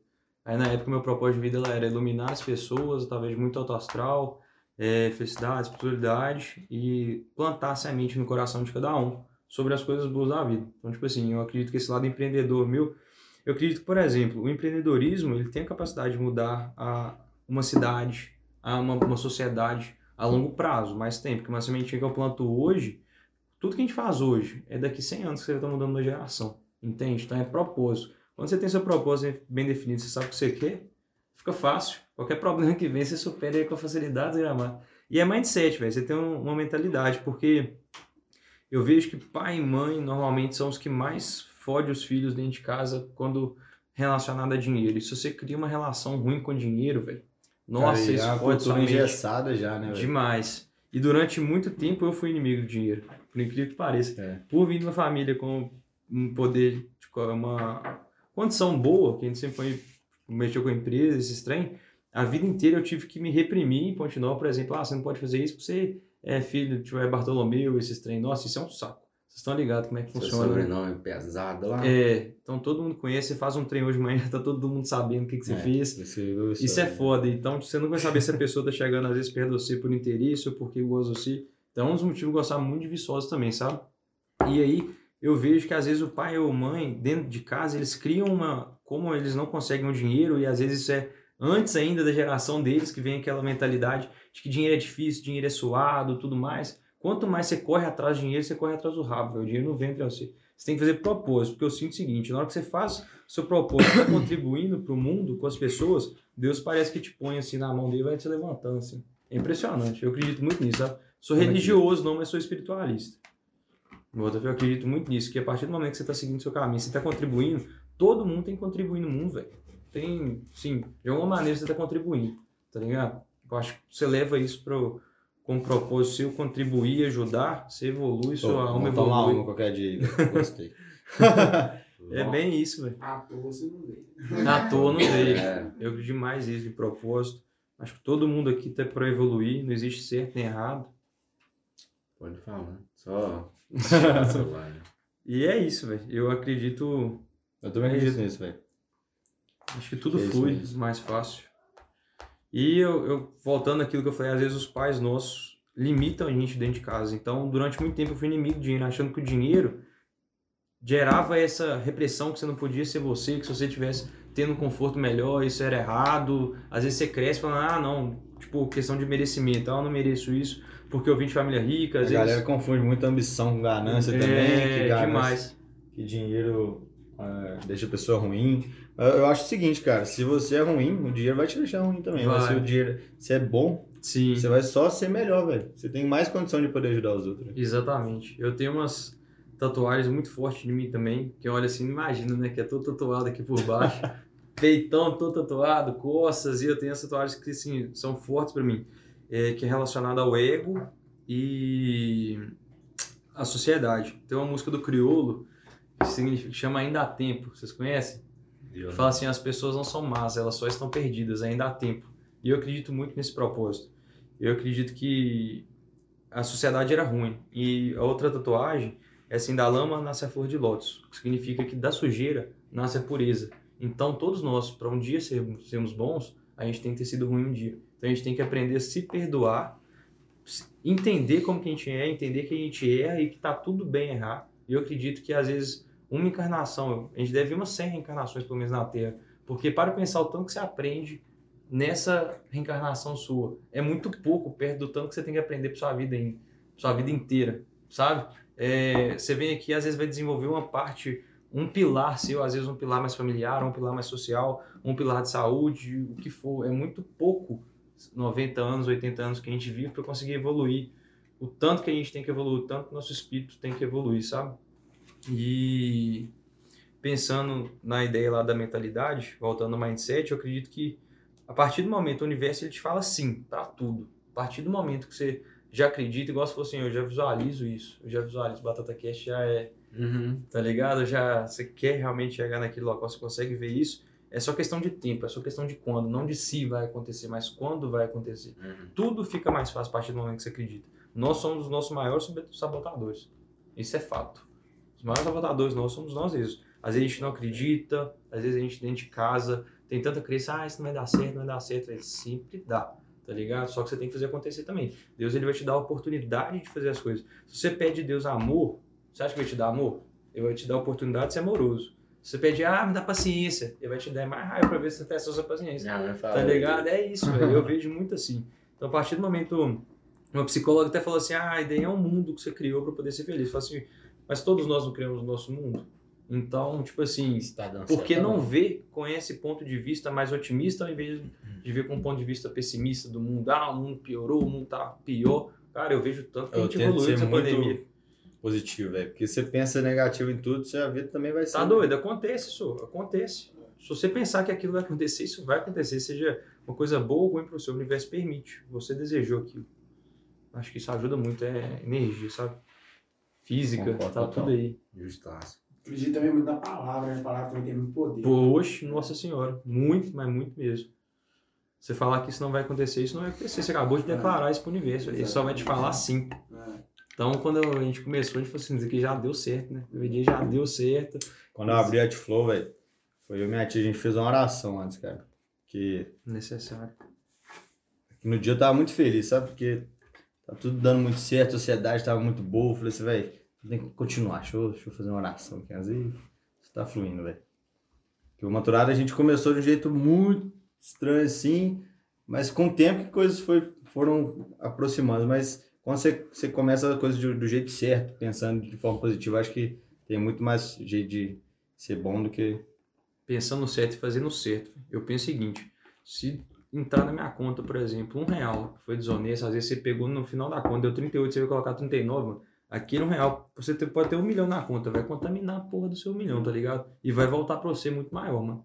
Aí na época meu propósito de vida era iluminar as pessoas de muito alto astral, é, felicidade, espiritualidade e plantar semente no coração de cada um sobre as coisas boas da vida. Então, tipo assim, eu acredito que esse lado empreendedor meu, eu acredito que, por exemplo, o empreendedorismo ele tem a capacidade de mudar a, uma cidade, a uma, uma sociedade a longo prazo, mais tempo. Porque uma sementinha que eu planto hoje, tudo que a gente faz hoje é daqui 100 anos que você está mudando uma geração, entende? Então é propósito. Quando você tem seu propósito bem definido, você sabe o que você quer, fica fácil. Qualquer problema que vem, você supera aí com facilidade, gramado. E é mindset, velho. Você tem um- uma mentalidade, porque eu vejo que pai e mãe normalmente são os que mais fodem os filhos dentro de casa quando relacionado a dinheiro. E se você cria uma relação ruim com dinheiro, velho, nossa, Cara, isso é fode sua engessada já, né, velho? Demais. E durante muito tempo eu fui inimigo do dinheiro, por incrível que pareça. É. Por vir de uma família com um poder, tipo, uma condição boa, que a gente sempre foi, mexeu com empresa, esses trem, a vida inteira eu tive que me reprimir em Pontinol, por exemplo, ah, você não pode fazer isso porque você é filho de Bartolomeu, esses trem. Nossa, isso é um saco. Vocês estão ligados como é que Seu funciona. né? sobrenome pesado lá. É, então todo mundo conhece, você faz um trem hoje de manhã, (laughs) tá todo mundo sabendo o que, que você É, fez. viu Isso é foda. Então você não vai saber se a pessoa tá chegando às vezes perto de você por interesse ou porque gosta de você. Então é um dos motivos de gostar muito de Viçosa também, sabe? E aí eu vejo que às vezes o pai ou mãe, dentro de casa, eles criam uma. Como eles não conseguem o dinheiro, e às vezes isso é antes ainda da geração deles, que vem aquela mentalidade de que dinheiro é difícil, dinheiro é suado, tudo mais. Quanto mais você corre atrás do dinheiro, você corre atrás do rabo, velho. o dinheiro não vem pra você. Você tem que fazer propósito, porque eu sinto o seguinte: na hora que você faz seu propósito tá contribuindo pro mundo, com as pessoas, Deus parece que te põe assim na mão dele e vai te levantando assim. É impressionante. Eu acredito muito nisso, sabe? Sou Também religioso, não, mas sou espiritualista. Outra, eu acredito muito nisso, que a partir do momento que você está seguindo seu caminho, você está contribuindo, todo mundo tem que contribuir no mundo, velho. Tem, sim, de alguma maneira você está contribuindo, tá ligado? Eu acho que você leva isso pro, com o propósito seu, contribuir, ajudar, você evolui, Pô, sua alma vamos tomar evolui. uma qualquer dia. (laughs) Gostei. (laughs) É bem isso, velho. À toa você não vê. À toa não veio. (laughs) É, Eu acredito demais isso de propósito. Acho que todo mundo aqui tá para evoluir, não existe certo nem errado. pode falar. Só. (laughs) E é isso, velho. Eu acredito, Eu também acredito nisso, velho. acho que tudo Que é flui mais fácil. E eu, eu voltando àquilo que eu falei, às vezes os pais nossos limitam a gente dentro de casa. Então, durante muito tempo eu fui inimigo do dinheiro, achando que o dinheiro gerava essa repressão que você não podia ser você, que se você tivesse tendo um conforto melhor, isso era errado. Às vezes você cresce falando, ah, não, tipo, questão de merecimento, ah, eu não mereço isso porque eu vim de família rica, A às galera vezes. confunde muito ambição com ganância é, também. Que ganância, demais. Que dinheiro é, deixa a pessoa ruim. Eu, eu acho o seguinte, cara. Se você é ruim, o dinheiro vai te deixar ruim também. Mas Vai. se o dinheiro se é bom, Sim. você vai só ser melhor, velho. Você tem mais condição de poder ajudar os outros. Exatamente. Eu tenho umas tatuagens muito fortes de mim também, que eu olho assim, imagina, né, que é todo tatuado aqui por baixo, (laughs) peitão todo tatuado, costas, e eu tenho as tatuagens que, assim, são fortes pra mim, é, que é relacionado ao ego e a sociedade. Tem uma música do Criolo, que chama Ainda há Tempo, vocês conhecem? Deu, né? Fala assim, as pessoas não são más, elas só estão perdidas, ainda há tempo. E eu acredito muito nesse propósito. Eu acredito que a sociedade era ruim. E a outra tatuagem é assim, da lama nasce a flor de lótus, que significa que da sujeira nasce a pureza. Então todos nós, para um dia sermos, sermos bons, a gente tem que ter sido ruim um dia. Então a gente tem que aprender a se perdoar, entender como que a gente é, entender que a gente erra e que tá tudo bem errar. E eu acredito que às vezes uma encarnação, a gente deve umas 100 reencarnações pelo menos na Terra, porque para pensar o tanto que você aprende nessa reencarnação sua, é muito pouco perto do tanto que você tem que aprender para sua vida sua vida inteira, sabe? É, você vem aqui às vezes vai desenvolver uma parte, um pilar seu, às vezes um pilar mais familiar, um pilar mais social, um pilar de saúde, o que for, é muito pouco 90 anos, 80 anos que a gente vive para conseguir evoluir. O tanto que a gente tem que evoluir, o tanto que nosso espírito tem que evoluir, sabe? E pensando na ideia lá da mentalidade, voltando ao mindset, eu acredito que a partir do momento o universo ele te fala sim para tudo. A partir do momento que você já acredita, igual se fosse assim, eu já visualizo isso, eu já visualizo Batata Cash já é, Uhum. tá ligado? Já você quer realmente chegar naquele local, você consegue ver isso. É só questão de tempo, é só questão de quando, não de se vai acontecer, mas quando vai acontecer Uhum. tudo fica mais fácil a partir do momento que você acredita. Nós somos os nossos maiores sabotadores. Isso é fato. Os maiores sabotadores nós somos nós mesmos. Às vezes a gente não acredita, às vezes a gente dentro de casa tem tanta crença, ah, isso não vai dar certo, não vai dar certo. Ele sempre dá, tá ligado? Só que você tem que fazer acontecer também. Deus ele vai te dar a oportunidade de fazer as coisas. Se você pede a Deus amor, você acha que vai te dar amor? Ele vai te dar a oportunidade de ser amoroso. Se você pede, ah, me dá paciência, ele vai te dar mais raiva pra ver se você testa a sua paciência. Fala. Tá ligado? É isso, velho. Eu vejo muito assim. Então, a partir do momento. Uma psicóloga até falou assim: ah, a ideia é um mundo que você criou para poder ser feliz. Fala assim, mas todos nós não criamos o nosso mundo? Então, tipo assim, tá por que não bom. ver com esse ponto de vista mais otimista ao invés de ver com um ponto de vista pessimista do mundo? Ah, o mundo piorou, o mundo tá pior. Cara, eu vejo tanto que a Eu gente tento evoluiu nessa muito pandemia. Positivo, velho. Porque você pensa negativo em tudo, sua vida também vai ser. Tá doido? Acontece isso, acontece. Se você pensar que aquilo vai acontecer, isso vai acontecer, seja uma coisa boa ou ruim para o seu universo permite. Você desejou aquilo. Acho que isso ajuda muito, é energia, sabe? Física, Concordo tá tudo aí. Justaço. Acredito também muito na palavra, né? A palavra também tem muito poder. Poxa, nossa senhora, muito, mas muito mesmo. Você falar que isso não vai acontecer, isso não vai acontecer. Você acabou de declarar isso pro universo. Ele só vai te falar sim. É. Então, quando a gente começou, a gente falou assim, dizer que já deu certo, né? Dia já deu certo. Quando eu abri a Flow, velho, foi eu e minha tia, a gente fez uma oração antes, cara. Que, Necessário. que no dia eu tava muito feliz, sabe? Porque tá tudo dando muito certo, a sociedade tava muito boa. Eu falei assim, velho, tem que continuar. Deixa eu, deixa eu fazer uma oração aqui. Às vezes isso tá fluindo, velho. Que o maturado a gente começou de um jeito muito estranho assim, mas com o tempo que coisas foi, foram aproximando. Mas quando você, você começa a coisa do, do jeito certo, pensando de forma positiva, acho que tem muito mais jeito de ser bom do que pensando certo e fazendo certo. Eu penso o seguinte: se entrar na minha conta, por exemplo, um real que foi desonesto, às vezes você pegou no final da conta, deu 38, você vai colocar 39, mano. Aqui no real, você pode ter um milhão na conta, vai contaminar a porra do seu milhão, tá ligado? E vai voltar pra você muito maior, mano.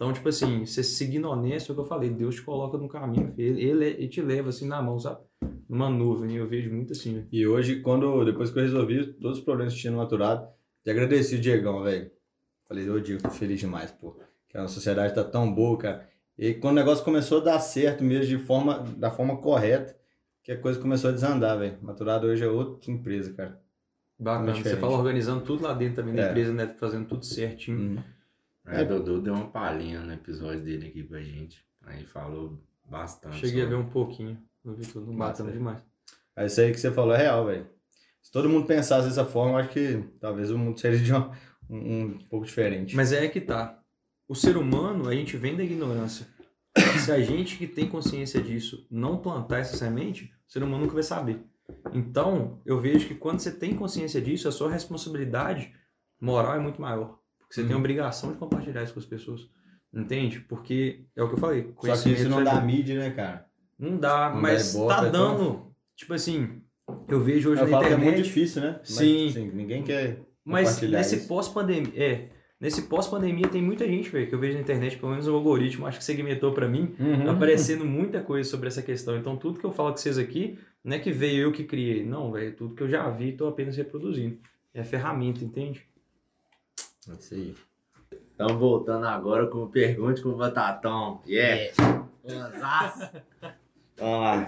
Então, tipo assim, você seguindo honesto, é o que eu falei, Deus te coloca no caminho, ele, ele, ele te leva assim na mão, sabe? Numa nuvem, eu vejo muito assim, velho. E hoje, quando, depois que eu resolvi todos os problemas que tinha no maturado, te agradeci o Diegão, velho. Falei, ô Diego, tô feliz demais, pô. Que a sociedade tá tão boa, cara. E quando o negócio começou a dar certo mesmo, de forma, da forma correta, que a coisa começou a desandar, velho. Maturado hoje é outra empresa, cara. Bacana. Você fala organizando tudo lá dentro também da É. empresa, né? Fazendo tudo certinho. Hum. É, Dodô deu uma palhinha no episódio dele aqui pra gente. Aí falou bastante. Cheguei a ver sobre- um pouquinho. Não vi tudo, não batendo demais. Mas isso aí que você falou é real, velho. Se todo mundo pensasse dessa forma, eu acho que talvez o mundo seria de uma- um, um pouco diferente. Mas é que tá. O ser humano, a gente vem da ignorância. Se a gente que tem consciência disso não plantar essa semente, o ser humano nunca vai saber. Então, eu vejo que quando você tem consciência disso, a sua responsabilidade moral é muito maior. Você tem a Uhum. obrigação de compartilhar isso com as pessoas. Entende? Porque é o que eu falei. Só que isso não é dá mídia, né, cara? Não dá, Não dá mas ibope, tá é tão- dando. Tipo assim, eu vejo hoje eu na falo internet. que é muito difícil, né? Mas, Sim. assim, ninguém quer Mas nesse pós-pandemia, é, nesse pós-pandemia tem muita gente, velho, que eu vejo na internet, pelo menos o algoritmo, acho que segmentou pra mim, Uhum. tá aparecendo muita coisa sobre essa questão. Então tudo que eu falo com vocês aqui, não é que veio eu que criei, não, velho, tudo que eu já vi, tô apenas reproduzindo. É ferramenta, entende? É Isso aí. Então, voltando agora com o Pergunte com o Batatão. Yeah! Vamos lá.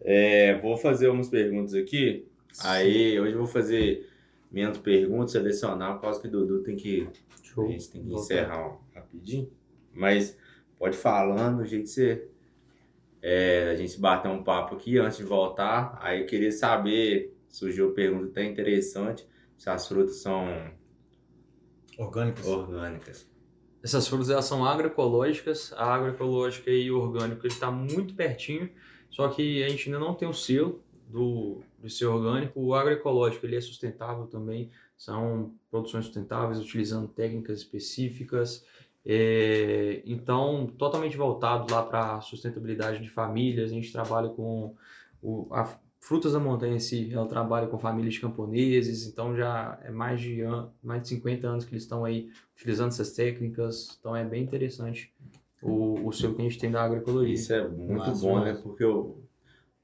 É, vou fazer umas perguntas aqui. Aí, hoje eu vou fazer menos perguntas, selecionar, por causa que o Dudu tem que. A gente tem que Voltar. encerrar rapidinho. Mas pode falando, do jeito que você. É, a gente bater um papo aqui antes de voltar. Aí eu queria saber, surgiu uma pergunta até interessante, se as frutas são Orgânicos. orgânicas. Essas frutas elas são agroecológicas, a agroecológica e o orgânico ele está muito pertinho, só que a gente ainda não tem o selo do, do ser orgânico. O agroecológico ele é sustentável também, são produções sustentáveis utilizando técnicas específicas, é, então totalmente voltado lá para a sustentabilidade de famílias. A gente trabalha com o, a Frutas da Montanha em si, ela trabalha com famílias de camponeses, então já é mais de, an mais de 50 anos que eles estão aí utilizando essas técnicas, então é bem interessante o, o selo que a gente tem da agroecologia. Isso é muito Massa, bom, né? Porque eu,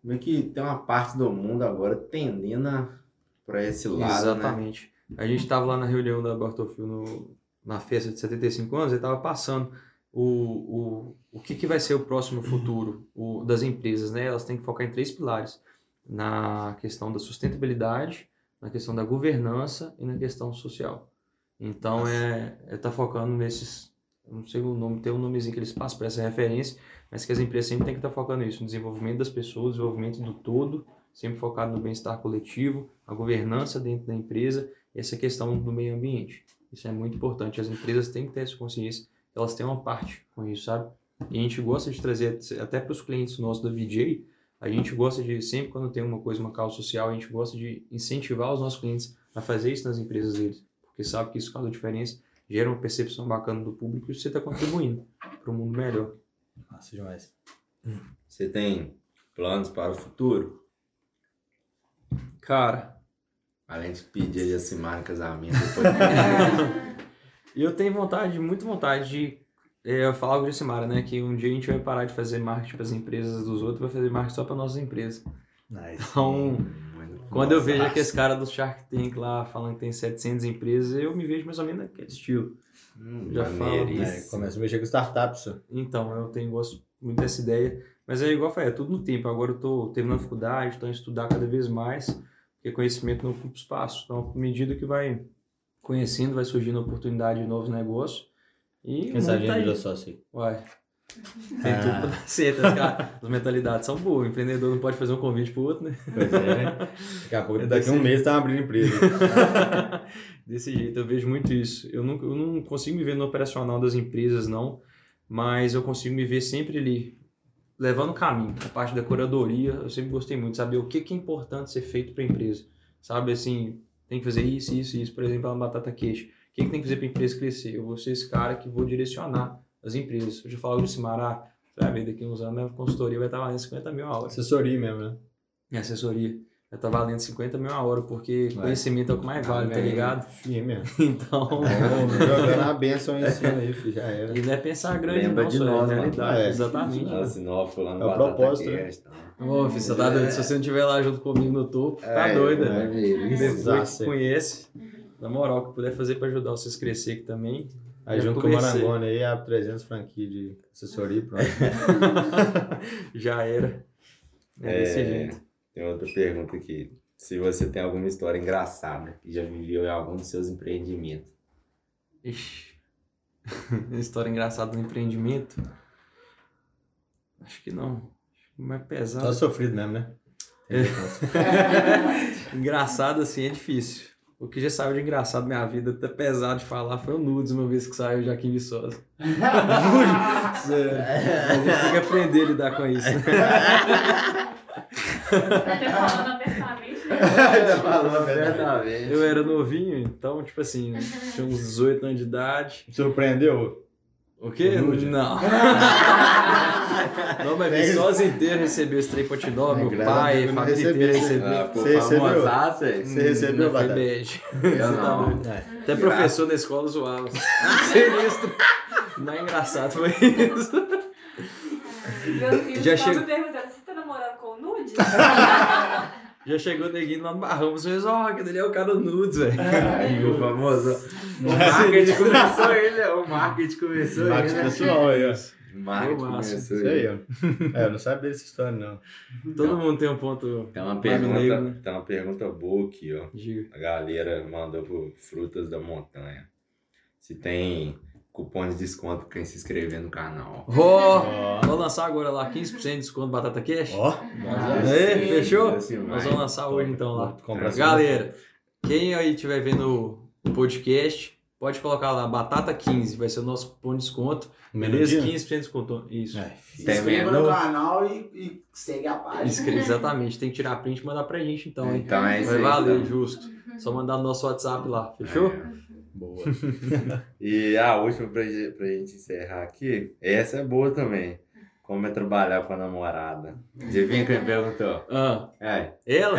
meio que tem uma parte do mundo agora tendendo a- pra esse lado, né? Exatamente. A gente estava lá na reunião da Bartolfio no, na festa de 75 anos, ele estava passando o, o, o que, que vai ser o próximo futuro o, das empresas, né? Elas têm que focar em três pilares. Na questão da sustentabilidade, na questão da governança e na questão social. Então, é, é tá focando nesses, não sei o nome, tem um nomezinho que eles passam para essa referência, mas que as empresas sempre têm que estar focando nisso, no desenvolvimento das pessoas, desenvolvimento do todo, sempre focado no bem-estar coletivo, a governança dentro da empresa e essa questão do meio ambiente. Isso é muito importante. As empresas têm que ter essa consciência, elas têm uma parte com isso, sabe? E a gente gosta de trazer, até para os clientes nossos da VJ, a gente gosta de, sempre quando tem uma coisa, uma causa social, a gente gosta de incentivar os nossos clientes a fazer isso nas empresas deles. Porque sabe que isso faz a diferença, gera uma percepção bacana do público e você está contribuindo para um mundo melhor. Massa demais. Você tem planos para o futuro? Cara, Além de pedir a em casamento depois. (laughs) eu tenho vontade, muita vontade de eu falava com o Simara, né, que um dia a gente vai parar de fazer marketing para as empresas dos outros, vai fazer marketing só para nossas empresas. Nice. Então, Quando eu vejo aqueles caras do Shark Tank lá falando que tem 700 empresas, eu me vejo mais ou menos naquele estilo. Hum, Já falo. maneiríssimo. É, começa a mexer com startups. Então, eu tenho gosto muito dessa ideia. Mas é igual eu falei, é tudo no tempo. Agora eu tô terminando a faculdade, estou a estudar cada vez mais, porque conhecimento não ocupa espaço. Então, à medida que vai conhecendo, vai surgindo oportunidade de novos negócios. E a tá virou sócio. Uai. (laughs) Tem Ah. tudo pra dar certo. As, cara- as mentalidades são boas. O empreendedor não pode fazer um convite pro outro, né? Pois é, né? Daqui a pouco, É daqui a um mês tá abrindo empresa. (laughs) Desse jeito, eu vejo muito isso. Eu não, eu não consigo me ver no operacional das empresas, não, mas eu consigo me ver sempre ali, levando o caminho. A parte da curadoria, eu sempre gostei muito, saber o que, que é importante ser feito para a empresa. Sabe, assim, tem que fazer isso, isso, isso. Por exemplo, a batata queijo. O que, que tem que fazer para a empresa crescer? Eu vou ser esse cara que vou direcionar as empresas. Eu já falo de Cimará, você vai ver, daqui uns anos a consultoria vai estar valendo 50 mil a hora. Assessoria mesmo, né? Minha assessoria vai estar valendo 50 mil a hora, porque Vai. conhecimento é o que mais vale, tá Amém. ligado? Firme mesmo. (laughs) Então... Vamos jogando a benção em cima aí, filho, já era. E não é pensar grande, Lembra não, de só é nós, mano. realidade. É. Exatamente. Nossa, não, fulano É o propósito, né? tá? Ô, filho, você tá doido. Se você não estiver lá junto comigo no topo, tá É, doido, é, né? maneiríssimo. Depois conhece, na moral, que puder fazer pra ajudar vocês a crescer aqui também. Aí junto com o. Marangoni aí, abre 300 franquias de assessoria pronto. (laughs) Já era. É, desse É, jeito. tem outra pergunta aqui. Se você tem alguma história engraçada e já viveu em algum dos seus empreendimentos. Ixi. (laughs) História engraçada do empreendimento? Acho que não. Acho que mais Tá pesado. sofrido mesmo, né? (laughs) Engraçado assim é difícil. O que já saiu de engraçado na minha vida, até pesado de falar, foi o Nudes uma vez que saiu de Aquim Viçosa. (laughs) Sério. A gente tem que aprender a lidar com isso. Até falando (laughs) abertamente, né? Ainda falou a verdade. Eu era novinho, então, tipo assim, tinha uns 18 anos de idade. Surpreendeu? O quê? O nude? Não. (laughs) Não, mas Viçosa inteiro recebeu esse trem te dar, meu a pai, não família inteira recebeu. Ah, pô, Você recebeu? famosaço, é? Você recebeu, Não, foi bad. Eu não. É. Até professor na escola zoava. (laughs) Sinistro. Não é engraçado, foi isso. Meu filho Já me perguntando, você tá namorando com o Nude? (laughs) Já chegou neguinho lá no Barrão, você fez, ó, aquele ali é o cara do Nudes, velho. (laughs) Aí o famoso. O marketing começou ele, o marketing começou ele. Marketing pessoal aí, ó. O marketing começou Isso aí, ele. ó. É, eu não sabia dessa história, não. Todo mundo tem um ponto. Tem uma pergunta, né? tem uma pergunta boa aqui, ó. Diga. A galera mandou pro Frutas da Montanha. Se tem cupom de desconto pra quem se inscrever no canal. Ó, Ó. vou lançar agora lá 15% de desconto Batata Cash. Ó. Aí, fechou? Assim, Nós vamos lançar hoje então lá. Compra Galera, quem aí estiver vendo o podcast, pode colocar lá Batata 15, vai ser o nosso cupom de desconto. Beleza? Menudinho? 15% de desconto. Isso. É, Se Tem inscreva no canal e, e segue a página. Inscreve- Exatamente, tem que tirar print e mandar pra gente então, hein? Então é isso Vai valer, então. justo. Só mandar no nosso WhatsApp lá, fechou? É. Boa. (laughs) E a última pra, pra gente encerrar aqui, essa é boa também. Como é trabalhar com a namorada? Adivinha quem perguntou? Ah, É. ela? (laughs)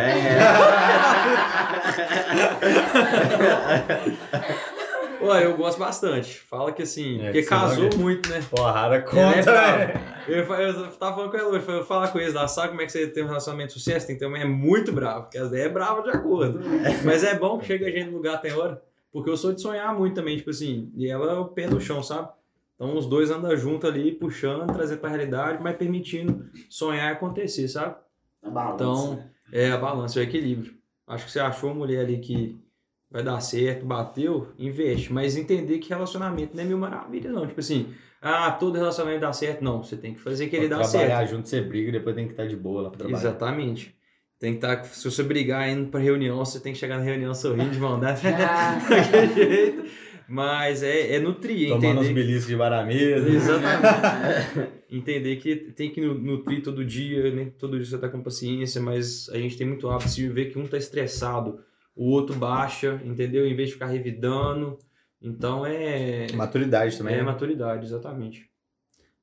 Ué, eu gosto bastante. Fala que assim, É, porque que casou muito, né? Porrada é conta, brava. velho. Eu, eu tava falando com ela hoje, eu falar com eles lá, sabe como é que você tem um relacionamento de sucesso? Tem que ter uma mulher muito brava, porque as 10 é brava de acordo. (laughs) Mas é bom que chega a gente no lugar tem hora, porque eu sou de sonhar muito também, tipo assim, e ela é o pé no chão, sabe? Então os dois andam junto ali, puxando, trazendo pra realidade, mas permitindo sonhar acontecer, sabe? Na balança. Então, é a balança, é o equilíbrio. Acho que você achou uma mulher ali que vai dar certo, bateu, investe. Mas entender que relacionamento não é mil maravilha, não. Tipo assim, ah, todo relacionamento dá certo. Não, você tem que fazer que ele dá trabalhar certo. junto, você briga e depois tem que estar de boa lá pra trabalhar. Exatamente. Tem que estar, se você brigar indo pra reunião, você tem que chegar na reunião sorrindo de mão dada. (laughs) Ah, (laughs) Daquele jeito. Mas é, é nutrir, Tomando uns entender. beliscos de varamesa. Exatamente. Entender que tem que nu- nutrir todo dia, nem todo dia você tá com paciência, mas a gente tem muito hábito de ver que um tá estressado, o outro baixa, entendeu? Em vez de ficar revidando. Então é. Maturidade também. É né? maturidade, exatamente.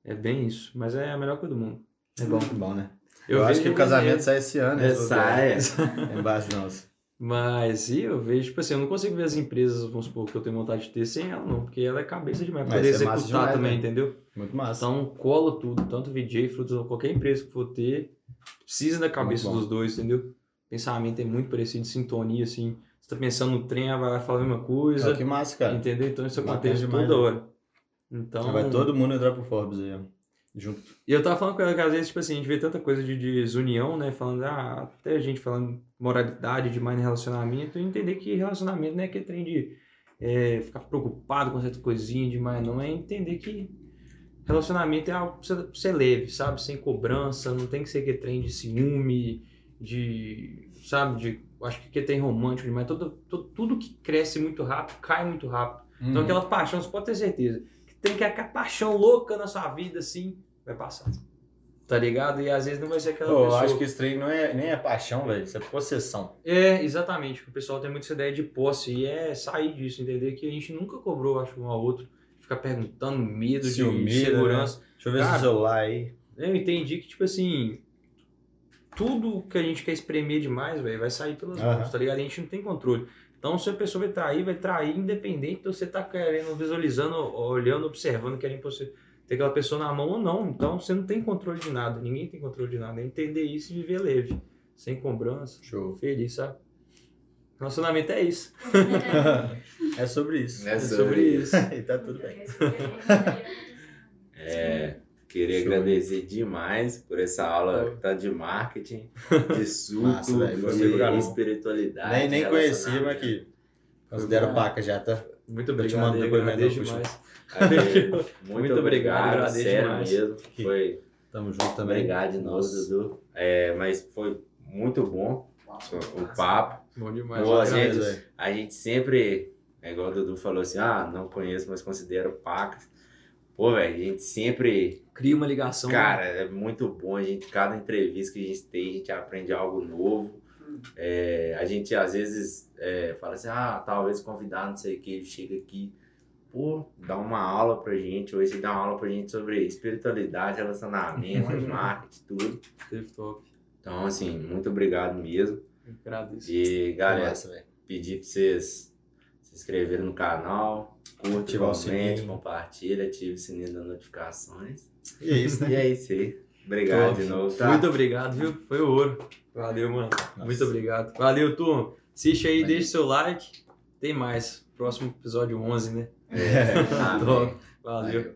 É bem isso. Mas é a melhor coisa do mundo. É bom. Bom, né? Eu, acho vejo que o casamento sai esse ano. É, né? sai. (laughs) É base nossa. Mas e eu vejo, tipo assim, eu não consigo ver as empresas, vamos supor, que eu tenho vontade de ter sem ela, não, porque ela é cabeça demais, pra Mas poder é massa executar demais, também, né? entendeu? Muito massa. Então cola tudo, tanto VJ, frutos, qualquer empresa que for ter, precisa da cabeça dos dois, entendeu? Pensamento é muito parecido, sintonia, assim. Você tá pensando no trem, ela vai falar a mesma coisa, Ó, que massa, cara. entendeu? Então isso acontece toda né? hora. Então, Vai todo mundo entrar pro Forbes aí, ó. Junto. E eu tava falando com ela que às vezes, tipo assim, a gente vê tanta coisa de desunião, né? Falando, ah, até gente falando moralidade demais no relacionamento, e entender que relacionamento não é aquele trem de é, ficar preocupado com certa coisinha demais, não. É entender que relacionamento é algo pra você, leve, sabe? Sem cobrança, não tem que ser aquele trem de ciúme, de. sabe? De. Acho que aquele trem romântico demais. Todo, todo, tudo que cresce muito rápido cai muito rápido. Uhum. Então aquela paixão, você pode ter certeza. Que tem que aquela paixão louca na sua vida, assim, vai passar. Tá ligado? E às vezes não vai ser aquela eu pessoa. acho que esse trem não é, nem é paixão, velho. Isso é possessão. É, exatamente. O pessoal tem muito essa ideia de posse. E é sair disso, entender que a gente nunca cobrou, acho, um ao outro. Ficar perguntando, medo de Ciúmeira, segurança. Deixa eu ver Cara, esse celular aí. Eu entendi que, tipo assim, tudo que a gente quer espremer demais, velho, vai sair pelas Aham. mãos, tá ligado? A gente não tem controle. Então, se a pessoa vai trair, vai trair independente de você tá querendo, visualizando, olhando, observando, querendo você ter aquela pessoa na mão ou não. Então, você não tem controle de nada. Ninguém tem controle de nada. É entender isso e viver leve. Sem cobrança. Show. Feliz, sabe? Relacionamento é isso. É (laughs) sobre isso. É É sobre sobre isso. (laughs) e tá tudo bem. É, queria Show. agradecer demais por essa aula tá de marketing, de (laughs) suco, Massa, pra de espiritualidade. Nem, nem conhecia, mas aqui. Considero paca já, tá? Muito Eu te mando eu depoimento agradeço depois, demais. Aí, Muito, Muito obrigado, obrigado, sério demais. mesmo. Foi Tamo junto também. obrigado de novo. Dudu. É, mas foi muito bom o papo. Bom demais. Boa, eu gente. A gente sempre, é igual o Dudu falou assim, ah, não conheço, mas considero pacas. Pô, velho, a gente sempre Cria uma ligação. Cara, é muito bom. A gente, cada entrevista que a gente tem, a gente aprende algo novo. É, a gente às vezes é, fala assim, ah, talvez convidar, não sei o que, ele chega aqui, pô, dá uma aula pra gente, hoje ele dá uma aula pra gente sobre espiritualidade, relacionamento, (laughs) marketing, tudo. Teve top. Então, assim, muito obrigado mesmo. Eu agradeço. E galera, Massa, pedir pra vocês se inscreverem no canal, curte, comente, sininho. compartilha, ative o sininho das notificações. E é isso, né? E é isso aí. Obrigado Top. de novo, tá? Muito obrigado, viu? Foi ouro. Valeu, mano. Muito obrigado. Valeu, turma. Assiste aí, Valeu. deixa seu like. Tem mais. Próximo episódio 11, né? É. (laughs) Valeu. Valeu.